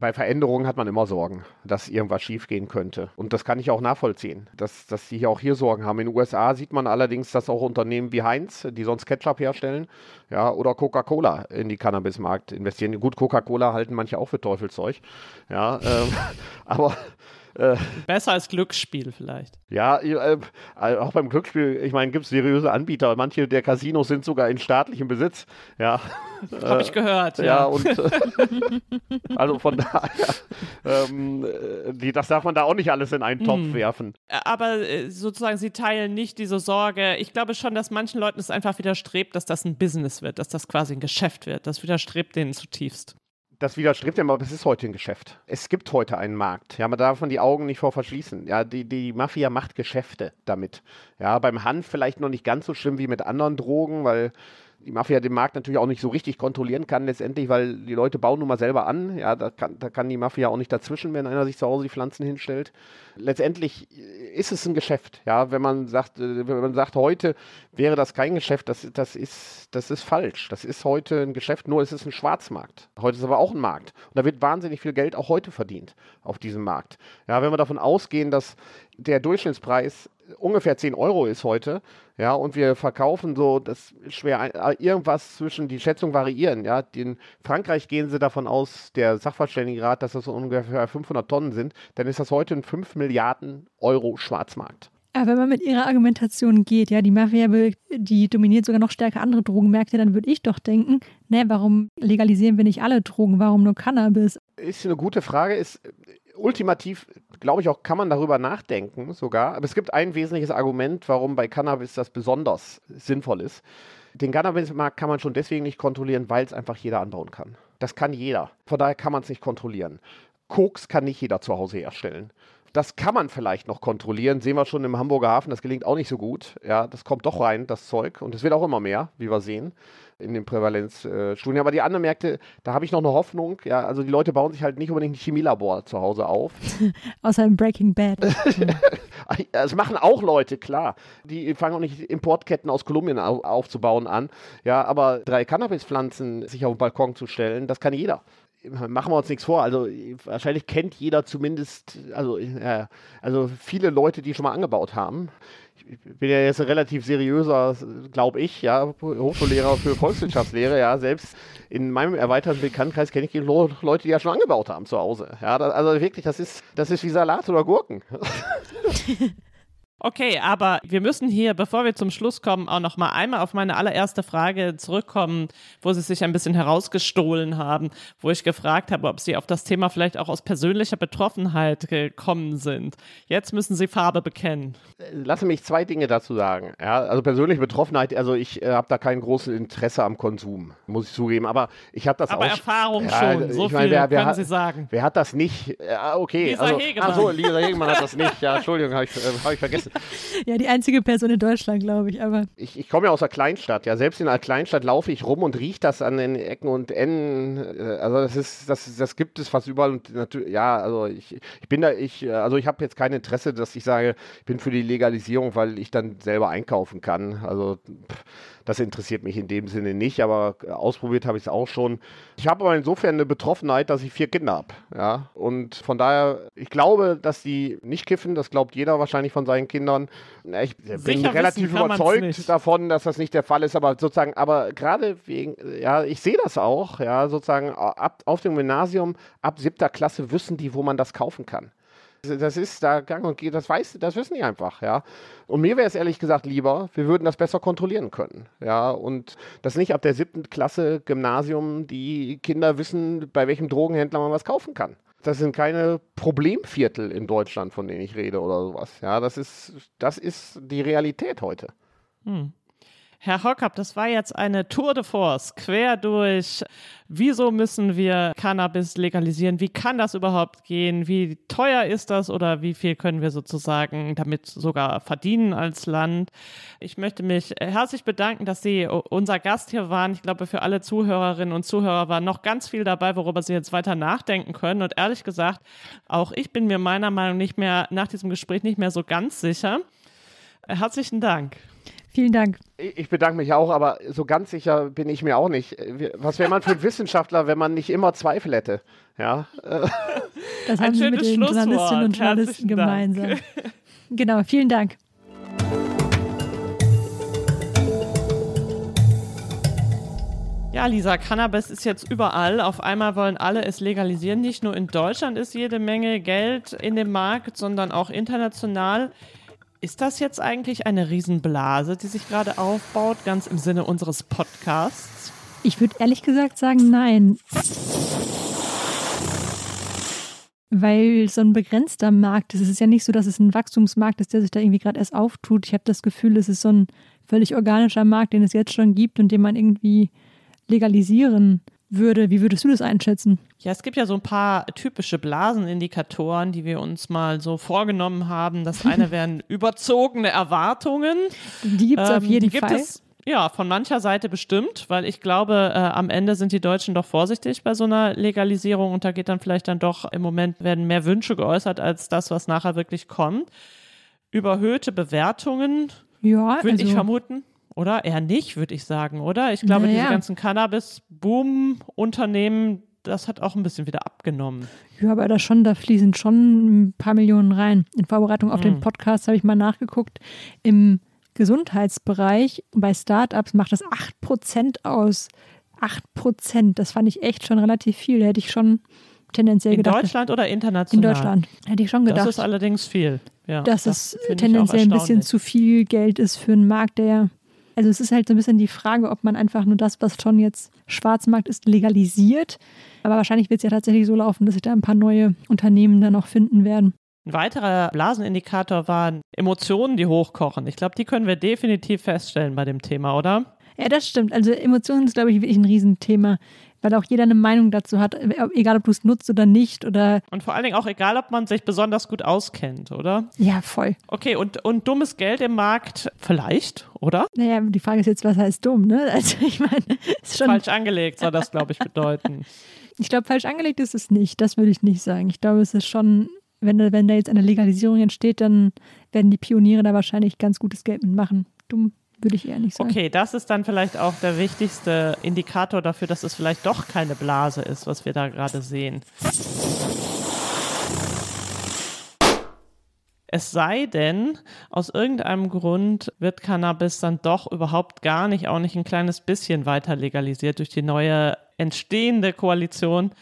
bei Veränderungen hat man immer Sorgen, dass irgendwas schiefgehen könnte. Und das kann ich auch nachvollziehen, dass, dass sie hier auch hier Sorgen haben. In den USA sieht man allerdings, dass auch Unternehmen wie Heinz, die sonst Ketchup herstellen, ja, oder Coca-Cola in die Cannabismarkt investieren. Gut, Coca-Cola halten manche auch für Teufelszeug. Ja, ähm, aber äh, Besser als Glücksspiel vielleicht. Ja, äh, auch beim Glücksspiel, ich meine, gibt es seriöse Anbieter. Manche der Casinos sind sogar in staatlichem Besitz. Ja. Habe ich gehört. Ja, ja. und also von daher, ähm, die, das darf man da auch nicht alles in einen Topf hm. werfen. Aber äh, sozusagen, Sie teilen nicht diese Sorge. Ich glaube schon, dass manchen Leuten es einfach widerstrebt, dass das ein Business wird, dass das quasi ein Geschäft wird. Das widerstrebt denen zutiefst das widerstrebt dem, aber es ist heute ein Geschäft. Es gibt heute einen Markt. Ja, man darf man die Augen nicht vor verschließen. Ja, die, die Mafia macht Geschäfte damit. Ja, beim Hanf vielleicht noch nicht ganz so schlimm wie mit anderen Drogen, weil die Mafia den Markt natürlich auch nicht so richtig kontrollieren kann letztendlich, weil die Leute bauen nun mal selber an. Ja, da kann, da kann die Mafia auch nicht dazwischen, wenn einer sich zu Hause die Pflanzen hinstellt. Letztendlich ist es ein Geschäft. Ja, wenn man sagt, äh, wenn man sagt, heute wäre das kein Geschäft, das, das, ist, das ist falsch. Das ist heute ein Geschäft, nur es ist ein Schwarzmarkt. Heute ist aber auch ein Markt. Und da wird wahnsinnig viel Geld auch heute verdient auf diesem Markt. Ja, wenn wir davon ausgehen, dass der Durchschnittspreis ungefähr 10 Euro ist heute, ja, und wir verkaufen so, das ist schwer, äh, irgendwas zwischen, die Schätzungen variieren, ja. In Frankreich gehen sie davon aus, der Sachverständigenrat, dass das so ungefähr 500 Tonnen sind, dann ist das heute ein 5 Milliarden Euro Schwarzmarkt. Aber wenn man mit ihrer Argumentation geht, ja, die Mafia die dominiert sogar noch stärker andere Drogenmärkte, dann würde ich doch denken, ne, warum legalisieren wir nicht alle Drogen, warum nur Cannabis? Ist eine gute Frage, ist ultimativ, glaube ich auch, kann man darüber nachdenken sogar. Aber es gibt ein wesentliches Argument, warum bei Cannabis das besonders sinnvoll ist. Den Cannabismarkt kann man schon deswegen nicht kontrollieren, weil es einfach jeder anbauen kann. Das kann jeder. Von daher kann man es nicht kontrollieren. Koks kann nicht jeder zu Hause herstellen. Das kann man vielleicht noch kontrollieren. Sehen wir schon im Hamburger Hafen, das gelingt auch nicht so gut. Ja, das kommt doch rein, das Zeug. Und es wird auch immer mehr, wie wir sehen in den Prävalenzstudien. Aber die anderen Märkte, da habe ich noch eine Hoffnung. Ja, also die Leute bauen sich halt nicht unbedingt ein Chemielabor zu Hause auf. Außer im Breaking Bad. das machen auch Leute, klar. Die fangen auch nicht Importketten aus Kolumbien auf, aufzubauen an. Ja, aber drei Cannabispflanzen sich auf den Balkon zu stellen, das kann jeder machen wir uns nichts vor. Also wahrscheinlich kennt jeder zumindest, also, äh, also viele Leute, die schon mal angebaut haben ich bin ja jetzt ein relativ seriöser, glaube ich, ja, Hochschullehrer für Volkswirtschaftslehre, ja, selbst in meinem erweiterten Bekanntenkreis kenne ich Leute, die ja schon angebaut haben zu Hause. Ja, also wirklich, das ist, das ist wie Salat oder Gurken. Okay, aber wir müssen hier, bevor wir zum Schluss kommen, auch noch mal einmal auf meine allererste Frage zurückkommen, wo Sie sich ein bisschen herausgestohlen haben, wo ich gefragt habe, ob Sie auf das Thema vielleicht auch aus persönlicher Betroffenheit gekommen sind. Jetzt müssen Sie Farbe bekennen. Lassen mich zwei Dinge dazu sagen. Ja, also persönliche Betroffenheit, also ich äh, habe da kein großes Interesse am Konsum, muss ich zugeben, aber ich habe das aber auch. Aber Erfahrung ja, schon, so viel wer, wer können hat, Sie sagen. Wer hat das nicht? Ja, okay. Lisa also, Hegemann. Achso, Lisa Hegemann hat das nicht. Ja, Entschuldigung, habe ich, äh, hab ich vergessen. Ja, die einzige Person in Deutschland, glaube ich. Aber ich, ich komme ja aus einer Kleinstadt. Ja, selbst in einer Kleinstadt laufe ich rum und rieche das an den Ecken und Enden. Äh, also das ist, das, das gibt es fast überall. Und natürlich, ja, also ich, ich bin da, ich, also ich habe jetzt kein Interesse, dass ich sage, ich bin für die Legalisierung, weil ich dann selber einkaufen kann. Also das interessiert mich in dem Sinne nicht, aber ausprobiert habe ich es auch schon. Ich habe aber insofern eine Betroffenheit, dass ich vier Kinder habe. Ja? Und von daher, ich glaube, dass die nicht kiffen, das glaubt jeder wahrscheinlich von seinen Kindern. Kindern. Ich bin Sicher relativ überzeugt davon, dass das nicht der Fall ist, aber sozusagen, aber gerade wegen, ja, ich sehe das auch, ja, sozusagen ab, auf dem Gymnasium ab siebter Klasse wissen die, wo man das kaufen kann. Das ist da gang und geht, das weiß, das wissen die einfach, ja. Und mir wäre es ehrlich gesagt lieber, wir würden das besser kontrollieren können, ja. Und das nicht ab der siebten Klasse Gymnasium die Kinder wissen, bei welchem Drogenhändler man was kaufen kann. Das sind keine Problemviertel in Deutschland, von denen ich rede oder sowas. Ja, das ist, das ist die Realität heute. Hm. Herr Hockab, das war jetzt eine Tour de Force, quer durch. Wieso müssen wir Cannabis legalisieren? Wie kann das überhaupt gehen? Wie teuer ist das oder wie viel können wir sozusagen damit sogar verdienen als Land? Ich möchte mich herzlich bedanken, dass Sie unser Gast hier waren. Ich glaube, für alle Zuhörerinnen und Zuhörer war noch ganz viel dabei, worüber Sie jetzt weiter nachdenken können. Und ehrlich gesagt, auch ich bin mir meiner Meinung nicht mehr nach diesem Gespräch nicht mehr so ganz sicher. Herzlichen Dank. Vielen Dank. Ich bedanke mich auch, aber so ganz sicher bin ich mir auch nicht. Was wäre man für ein Wissenschaftler, wenn man nicht immer Zweifel hätte? Ja. Das haben Sie mit den Journalistinnen und Journalisten gemeinsam. Genau, vielen Dank. Ja, Lisa, Cannabis ist jetzt überall. Auf einmal wollen alle es legalisieren. Nicht nur in Deutschland ist jede Menge Geld in dem Markt, sondern auch international. Ist das jetzt eigentlich eine Riesenblase, die sich gerade aufbaut, ganz im Sinne unseres Podcasts? Ich würde ehrlich gesagt sagen, nein. Weil so ein begrenzter Markt ist. Es ist ja nicht so, dass es ein Wachstumsmarkt ist, der sich da irgendwie gerade erst auftut. Ich habe das Gefühl, es ist so ein völlig organischer Markt, den es jetzt schon gibt und den man irgendwie legalisieren würde. Wie würdest du das einschätzen? Ja, es gibt ja so ein paar typische Blasenindikatoren, die wir uns mal so vorgenommen haben. Das eine wären überzogene Erwartungen. Die gibt es ähm, auf jeden Fall. Es, ja, von mancher Seite bestimmt, weil ich glaube, äh, am Ende sind die Deutschen doch vorsichtig bei so einer Legalisierung und da geht dann vielleicht dann doch im Moment werden mehr Wünsche geäußert als das, was nachher wirklich kommt. Überhöhte Bewertungen, ja, würde also, ich vermuten. Oder? Eher nicht, würde ich sagen, oder? Ich glaube, naja. diese ganzen Cannabis-Boom-Unternehmen, das hat auch ein bisschen wieder abgenommen. Ja, aber da schon, da fließen schon ein paar Millionen rein. In Vorbereitung auf mhm. den Podcast habe ich mal nachgeguckt. Im Gesundheitsbereich bei Startups macht das 8% aus. 8%, das fand ich echt schon relativ viel. Da hätte ich schon tendenziell in gedacht. In Deutschland oder international? In Deutschland. Hätte ich schon gedacht. Das ist allerdings viel. Ja, dass das es tendenziell ein bisschen zu viel Geld ist für einen Markt, der also es ist halt so ein bisschen die Frage, ob man einfach nur das, was schon jetzt Schwarzmarkt ist, legalisiert. Aber wahrscheinlich wird es ja tatsächlich so laufen, dass sich da ein paar neue Unternehmen dann auch finden werden. Ein weiterer Blasenindikator waren Emotionen, die hochkochen. Ich glaube, die können wir definitiv feststellen bei dem Thema, oder? Ja, das stimmt. Also Emotionen ist, glaube ich, wirklich ein Riesenthema weil auch jeder eine Meinung dazu hat, egal ob du es nutzt oder nicht. Oder und vor allen Dingen auch egal, ob man sich besonders gut auskennt, oder? Ja, voll. Okay, und, und dummes Geld im Markt vielleicht, oder? Naja, die Frage ist jetzt, was heißt dumm, ne? Also ich meine, ist schon. Falsch angelegt soll das, glaube ich, bedeuten. ich glaube, falsch angelegt ist es nicht. Das würde ich nicht sagen. Ich glaube, es ist schon wenn, wenn da jetzt eine Legalisierung entsteht, dann werden die Pioniere da wahrscheinlich ganz gutes Geld mitmachen. Dumm würde ich eher nicht sagen. Okay, das ist dann vielleicht auch der wichtigste Indikator dafür, dass es vielleicht doch keine Blase ist, was wir da gerade sehen. Es sei denn, aus irgendeinem Grund wird Cannabis dann doch überhaupt gar nicht, auch nicht ein kleines bisschen weiter legalisiert durch die neue entstehende Koalition.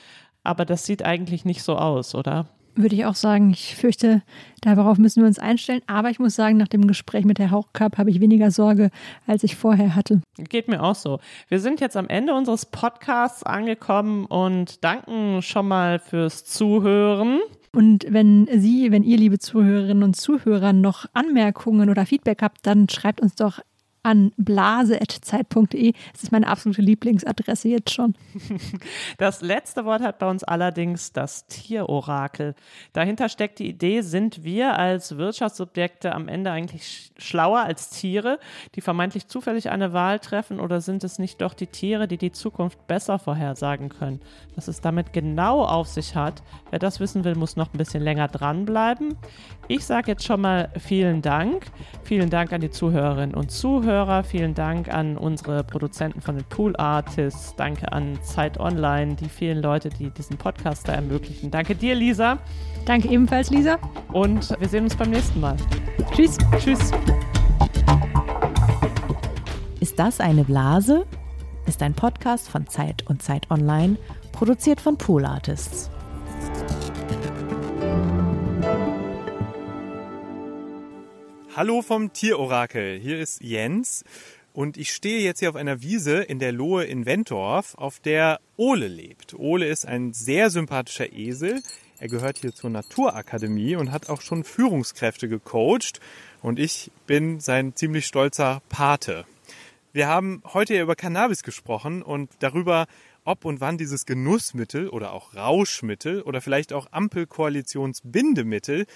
Aber das sieht eigentlich nicht so aus, oder? Würde ich auch sagen. Ich fürchte, darauf müssen wir uns einstellen. Aber ich muss sagen, nach dem Gespräch mit der Hauchcup habe ich weniger Sorge, als ich vorher hatte. Geht mir auch so. Wir sind jetzt am Ende unseres Podcasts angekommen und danken schon mal fürs Zuhören. Und wenn Sie, wenn ihr, liebe Zuhörerinnen und Zuhörer, noch Anmerkungen oder Feedback habt, dann schreibt uns doch an blase.zeit.de. Das ist meine absolute Lieblingsadresse jetzt schon. Das letzte Wort hat bei uns allerdings das Tierorakel. Dahinter steckt die Idee, sind wir als Wirtschaftssubjekte am Ende eigentlich schlauer als Tiere, die vermeintlich zufällig eine Wahl treffen oder sind es nicht doch die Tiere, die die Zukunft besser vorhersagen können? Was es damit genau auf sich hat, wer das wissen will, muss noch ein bisschen länger dranbleiben. Ich sage jetzt schon mal vielen Dank. Vielen Dank an die Zuhörerinnen und Zuhörer. Vielen Dank an unsere Produzenten von den Pool Artists. Danke an Zeit Online, die vielen Leute, die diesen Podcast da ermöglichen. Danke dir, Lisa. Danke ebenfalls, Lisa. Und wir sehen uns beim nächsten Mal. Tschüss. Tschüss. Ist das eine Blase? Ist ein Podcast von Zeit und Zeit Online, produziert von Pool Artists. Hallo vom Tierorakel, hier ist Jens und ich stehe jetzt hier auf einer Wiese in der Lohe in Wentorf, auf der Ole lebt. Ole ist ein sehr sympathischer Esel. Er gehört hier zur Naturakademie und hat auch schon Führungskräfte gecoacht und ich bin sein ziemlich stolzer Pate. Wir haben heute ja über Cannabis gesprochen und darüber, ob und wann dieses Genussmittel oder auch Rauschmittel oder vielleicht auch Ampelkoalitionsbindemittel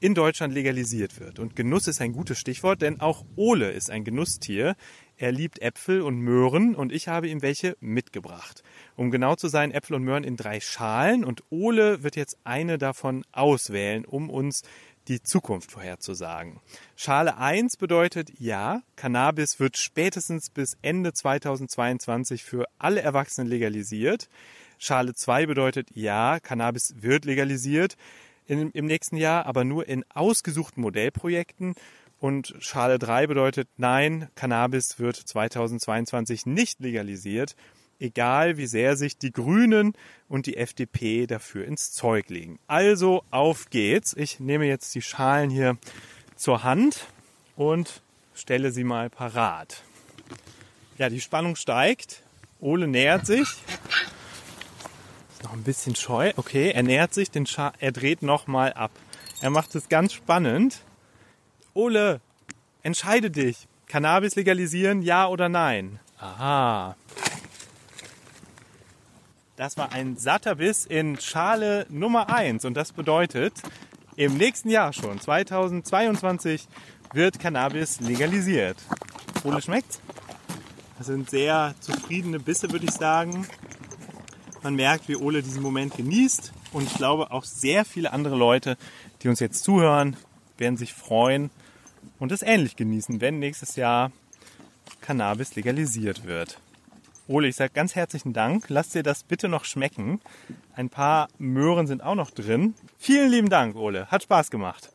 in Deutschland legalisiert wird. Und Genuss ist ein gutes Stichwort, denn auch Ole ist ein Genusstier. Er liebt Äpfel und Möhren und ich habe ihm welche mitgebracht. Um genau zu sein, Äpfel und Möhren in drei Schalen und Ole wird jetzt eine davon auswählen, um uns die Zukunft vorherzusagen. Schale 1 bedeutet ja, Cannabis wird spätestens bis Ende 2022 für alle Erwachsenen legalisiert. Schale 2 bedeutet ja, Cannabis wird legalisiert in, im nächsten Jahr, aber nur in ausgesuchten Modellprojekten. Und Schale 3 bedeutet, nein, Cannabis wird 2022 nicht legalisiert, egal wie sehr sich die Grünen und die FDP dafür ins Zeug legen. Also auf geht's. Ich nehme jetzt die Schalen hier zur Hand und stelle sie mal parat. Ja, die Spannung steigt. Ole nähert sich noch ein bisschen scheu. Okay, er nähert sich, den Scha er dreht nochmal ab. Er macht es ganz spannend. Ole, entscheide dich. Cannabis legalisieren, ja oder nein? Aha. Das war ein satter Biss in Schale Nummer 1 und das bedeutet, im nächsten Jahr schon, 2022, wird Cannabis legalisiert. Ole schmeckt's? Das sind sehr zufriedene Bisse, würde ich sagen. Man merkt, wie Ole diesen Moment genießt. Und ich glaube, auch sehr viele andere Leute, die uns jetzt zuhören, werden sich freuen und es ähnlich genießen, wenn nächstes Jahr Cannabis legalisiert wird. Ole, ich sage ganz herzlichen Dank. Lass dir das bitte noch schmecken. Ein paar Möhren sind auch noch drin. Vielen lieben Dank, Ole. Hat Spaß gemacht.